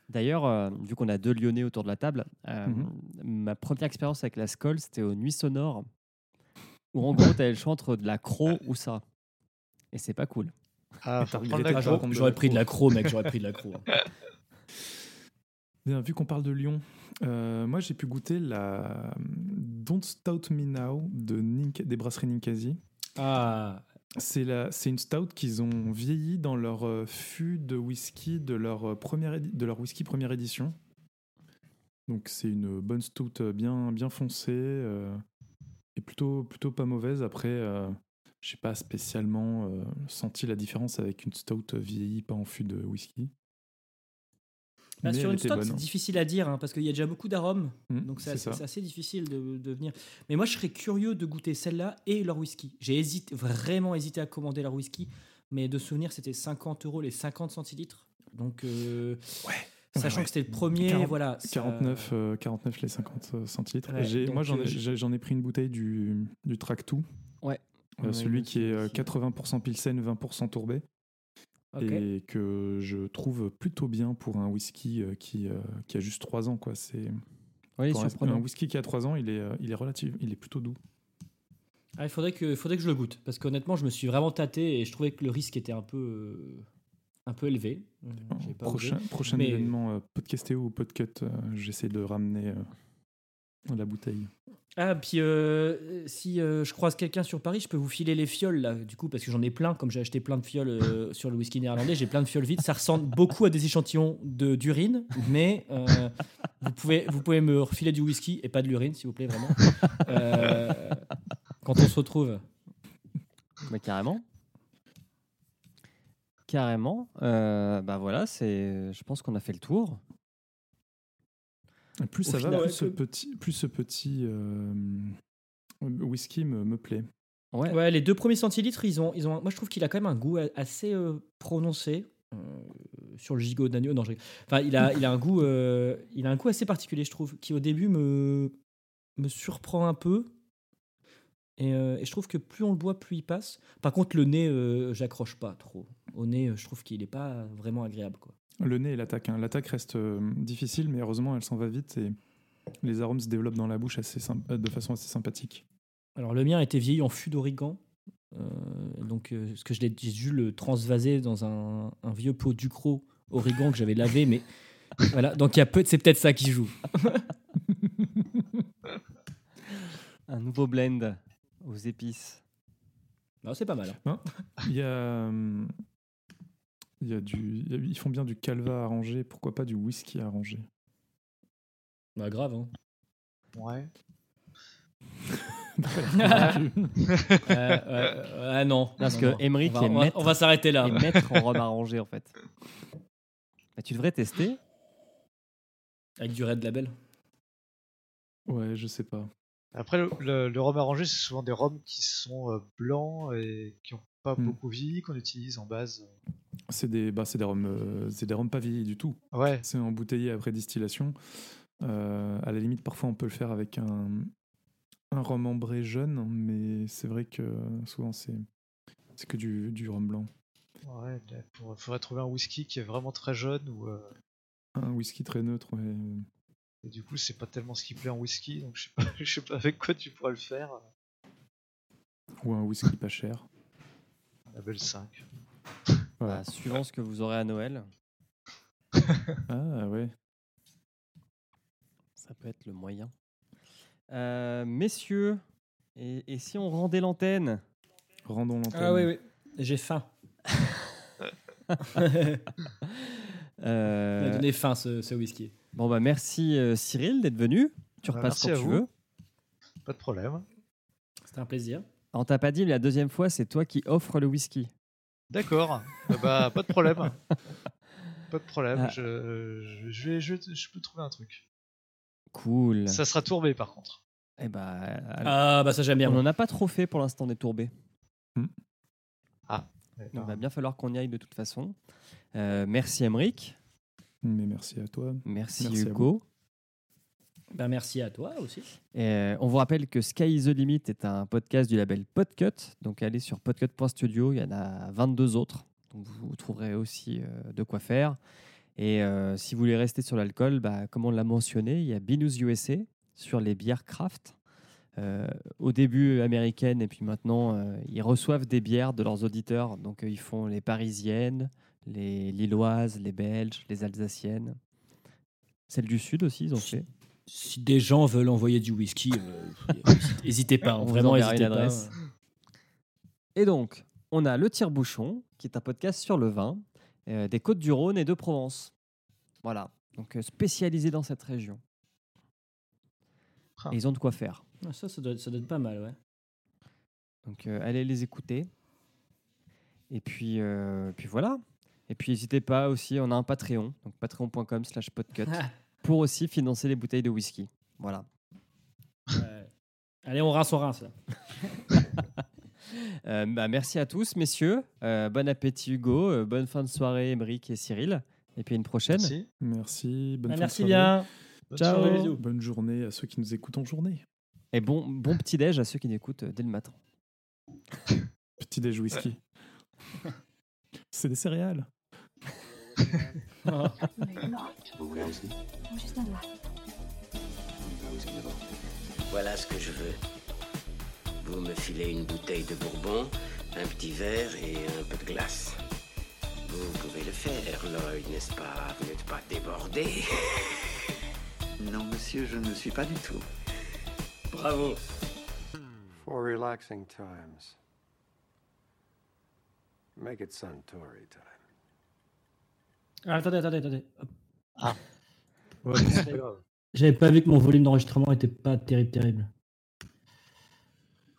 D'ailleurs, euh, vu qu'on a deux Lyonnais autour de la table, euh, Mhm. ma première expérience avec la Skoll, c'était aux Nuits Sonores, où en gros, tu avais le choix entre de la croc ou ça. Et c'est pas cool. Ah, J'aurais pris de croc. la cro, mec, j'aurais pris de la cro. Bien, vu qu'on parle de Lyon, euh, moi j'ai pu goûter la Don't Stout Me Now de Nink- des brasseries Ninkasi. Ah, C'est la- c'est une stout qu'ils ont vieilli dans leur euh, fût de whisky de leur, euh, première de leur whisky première édition. Donc c'est une bonne stout bien, bien foncée euh, et plutôt, plutôt pas mauvaise. Après, j'ai pas spécialement senti la différence avec une stout vieillie pas en fût de whisky. Bah, Mais sur une bonne, c'est hein. difficile à dire hein, parce qu'il y a déjà beaucoup d'arômes, Mm, donc c'est assez, difficile de, de venir. Mais moi, je serais curieux de goûter celle-là et leur whisky. J'ai hésité, vraiment hésité à commander leur whisky, mais de souvenir, c'était 50 euros les 50 centilitres. Donc, euh, sachant ouais. que c'était le premier, 40 voilà. ça- 49, euh, 49 les 50 euh, centilitres. Moi, j'en ai, euh, j'en ai pris une bouteille du, du Tractou. Ouais. Euh, celui qui est euh, aussi. 80% Pilsen, 20% Tourbet. Et que je trouve plutôt bien pour un whisky euh, qui, euh, qui a juste 3 ans. Quoi. C'est, un- whisky qui a 3 ans, il est, euh, il est relatif, il est plutôt doux. Ah, il faudrait que, faudrait que je le goûte parce qu'honnêtement, je me suis vraiment tâté et je trouvais que le risque était un peu, un peu élevé. Pas Prochain, osé. prochain Mais- événement podcastéo ou podcut, j'essaie de ramener la bouteille. Ah, puis euh, si euh, je croise quelqu'un sur Paris, je peux vous filer les fioles là, du coup, parce que j'en ai plein, comme j'ai acheté plein de fioles euh, sur le whisky néerlandais, j'ai plein de fioles vides. Ça ressemble beaucoup à des échantillons de d'urine, mais euh, vous, pouvez, vous pouvez me refiler du whisky et pas de l'urine, s'il vous plaît, vraiment. Euh, quand on se retrouve. Mais carrément. Carrément. Euh, bah voilà, c'est. Je pense qu'on a fait le tour. Plus ça final, va, plus ce que- petit, plus ce petit euh, whisky me, me plaît. Ouais. Ouais, les deux premiers centilitres, ils ont, ils ont, moi je trouve qu'il a quand même un goût assez euh, prononcé euh, sur le gigot d'agneau. Non, je rigole. Enfin, il a, il a un goût, euh, il a un goût assez particulier, je trouve, qui au début me, me surprend un peu. Et, euh, et je trouve que plus on le boit, plus il passe. Par contre, le nez, euh, j'accroche pas trop. Au nez, euh, je trouve qu'il est pas vraiment agréable, quoi. Le nez et l'attaque. hein. L'attaque reste euh, difficile, mais heureusement, elle s'en va vite et les arômes se développent dans la bouche assez symp- euh, de façon assez sympathique. Alors le mien était vieilli en fût d'origan. Euh, donc euh, ce que je l'ai j'ai dû le transvaser dans un, un vieux pot ducro origan que j'avais lavé, mais voilà. Donc il y a peu, c'est peut-être ça qui joue. Un nouveau blend aux épices. Non, c'est pas mal. Hein Il y a, il y a du, ils font bien du calva arrangé. Pourquoi pas du whisky arrangé? Bah grave. Hein. Ouais. Euh, ouais, ouais, non. Parce non, que non. Emmerich on va, est on va- maître- on va s'arrêter là. Et mettre en robe arrangée en fait. Bah, tu devrais tester. Avec du Red Label. Ouais, je sais pas. Après, le, le, le rhum arrangé, c'est souvent des rhums qui sont euh, blancs et qui n'ont pas Hmm. beaucoup vieilli, qu'on utilise en base. C'est des, bah, c'est des rhums, euh, c'est des rhums pas vieillis du tout. Ouais. C'est embouteillé après distillation. Euh, à la limite, parfois, on peut le faire avec un, un rhum ambré jeune, mais c'est vrai que souvent c'est c'est que du, du rhum blanc. Ouais, il faudrait trouver un whisky qui est vraiment très jeune ou. euh, Un whisky très neutre, ouais. et du coup, c'est pas tellement ce qui plaît en whisky, donc je sais pas, je sais pas avec quoi tu pourrais le faire. ou un whisky pas cher. Un label 5. Bah, suivant ce que vous aurez à Noël, Ah ouais. ça peut être le moyen. Euh, messieurs, et, et si on rendait l'antenne? Rendons l'antenne. Ah oui, oui. J'ai faim. Euh, Il m'a donné faim ce, ce whisky. Bon bah merci euh, Cyril d'être venu. Tu Bah, repasses merci quand à tu vous. veux. Pas de problème. C'était un plaisir. On t'a pas dit la deuxième fois, c'est toi qui offres le whisky. D'accord. Eh bah, pas de problème. Pas de problème. Ah. Je, je, je vais, je, je peux trouver un truc. Cool. Ça sera tourbé par contre. Eh bah, Ah, bah ça j'aime bien. on n'en a pas trop fait pour l'instant des tourbés. Ah. Il va bien falloir qu'on y aille de toute façon. Euh, merci Emric. Mais merci à toi. Merci, Merci à Hugo. Bah, merci à toi aussi. Et, euh, on vous rappelle que Sky is the Limit est un podcast du label Podcut. Donc allez sur podcut.studio, il y en a 22 autres. Donc vous trouverez aussi euh, de quoi faire. Et euh, si vous voulez rester sur l'alcool, bah, comme on l'a mentionné, il y a Binous USA sur les bières craft. Euh, au début américaines et puis maintenant euh, ils reçoivent des bières de leurs auditeurs. Donc ils font les parisiennes, les lilloises, les belges, les alsaciennes. Celles du sud aussi, ils ont fait. Si des gens veulent envoyer du whisky, euh, n'hésitez pas. hein, On vraiment, n'hésitez une pas. adresse. Et donc, on a Le Tire-Bouchon, qui est un podcast sur le vin, euh, des Côtes du Rhône et de Provence. Voilà, donc euh, spécialisé dans cette région. Ah. Et ils ont de quoi faire. Ah, Ça, ça doit, ça doit être pas mal, ouais. Donc, euh, allez les écouter. Et puis, euh, puis voilà. Et puis, n'hésitez pas aussi, on a un Patreon, donc patreon.com slash podcut, pour aussi financer les bouteilles de whisky. Voilà. Allez, on rince, on rince. là. Euh, bah, merci à tous, messieurs. Euh, bon appétit, Hugo. Euh, bonne fin de soirée, Émeric et Cyril. Et puis à une prochaine. Merci. Merci. Bonne Ah, fin de merci bien. Bonne Ciao. soirée. Bonne journée à ceux qui nous écoutent en journée. Et bon, bon petit-déj à ceux qui nous écoutent dès le matin. Petit déj whisky. C'est des céréales. Voilà ce que je veux. Vous me filez une bouteille de bourbon, un petit verre et un peu de glace. Vous pouvez le faire, Lloyd, n'est-ce pas? Vous n'êtes pas débordé? Non, monsieur, je ne suis pas du tout. Bravo. For relaxing times. Make it Suntory time. Ah, attendez, attendez, attendez. Ouais, c'est grave. J'avais pas vu que mon volume d'enregistrement était pas terrible, terrible.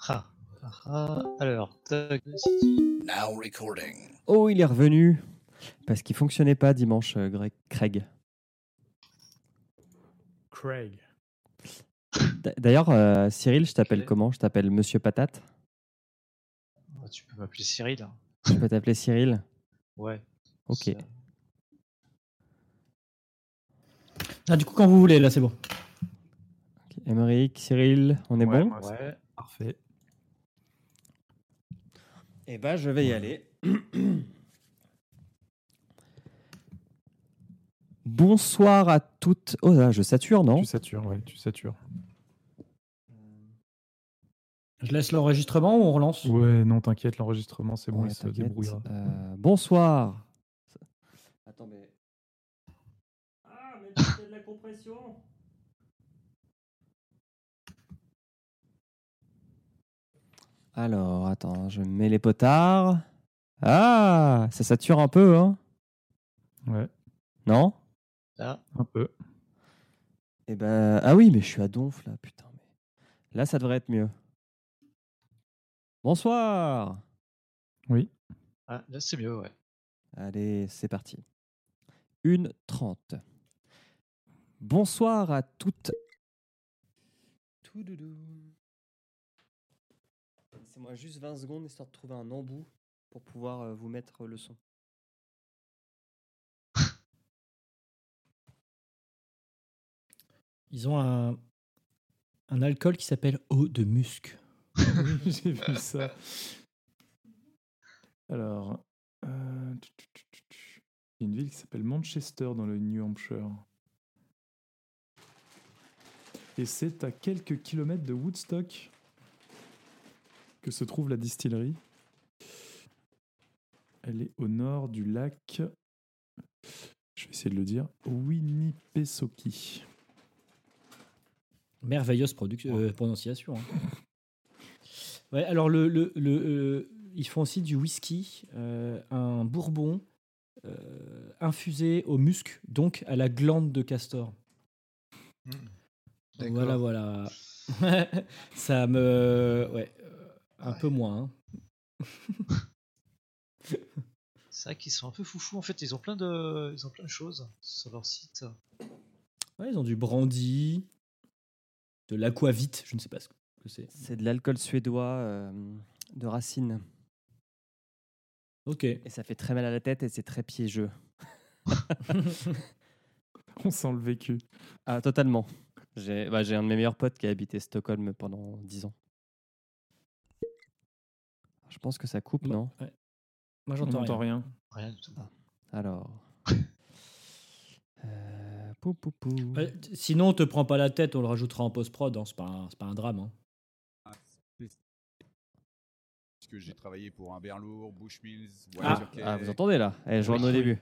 Ah. Ah, alors, tac. Now recording. Oh, il est revenu. Parce qu'il fonctionnait pas dimanche, euh, Greg- Craig. Craig. D'ailleurs, euh, Cyril, je t'appelle comment? Je t'appelle Monsieur Patate? Ah, tu peux m'appeler Cyril. hein. Je peux t'appeler Cyril? Ouais. Ok. Ah, du coup, quand vous voulez, là, c'est bon. Émeric, Cyril, on est Ouais, bon Ouais. Parfait. Eh ben, je vais y aller. Bonsoir à toutes. Oh là, je sature, non Tu satures, ouais, tu satures. Je laisse l'enregistrement ou on relance? Ouais, non, t'inquiète, l'enregistrement, c'est bon, Ouais, il se débrouillera. Euh, bonsoir. Attends, mais. Ah, mais c'est de la compression. Alors, attends, je mets les potards. Ah, ça sature un peu, hein Ouais, Non? Là. un peu. Eh ben, ah oui, mais je suis à donf là, putain. Mais... Là, ça devrait être mieux. Bonsoir. Oui. Ah, là, c'est mieux, ouais. Allez, c'est parti. Une trente. Bonsoir à toutes. Toudoudou. Laissez-moi juste 20 secondes histoire de trouver un embout pour pouvoir euh, vous mettre le son. Ils ont un, un alcool qui s'appelle eau de musc. J'ai vu ça. Alors, euh, il y a une ville qui s'appelle Manchester dans le New Hampshire. Et c'est à quelques kilomètres de Woodstock que se trouve la distillerie. Elle est au nord du lac. Je vais essayer de le dire. Winnipesaukee. Merveilleuse euh, prononciation. hein. Ouais, alors le, le, le, euh, ils font aussi du whisky, euh, un bourbon euh, infusé au musc, donc à la glande de castor. D'accord. Voilà, voilà. Ça me. Ouais, euh, un peu moins. hein. C'est vrai qu'ils sont un peu foufous. En fait, ils ont plein de, ils ont plein de choses sur leur site. Ouais, ils ont du brandy, de l'aquavite, je ne sais pas ce que c'est. C'est de l'alcool suédois euh, de racine. Ok. Et ça fait très mal à la tête et c'est très piégeux. On sent le vécu. Ah, totalement. J'ai bah, j'ai un de mes meilleurs potes qui a habité Stockholm pendant 10 ans. Je pense que ça coupe, Bah, non? ouais. Moi, j'entends rien. rien. Rien du tout. Alors. Euh, pou, pou, pou. Sinon, on te prend pas la tête, on le rajoutera en post-prod. hein, C'est pas, un- c'est pas un drame. hein. Parce que j'ai travaillé pour un Berlour, Bushmills, Ah, ah, vous entendez là? Eh, Je au début.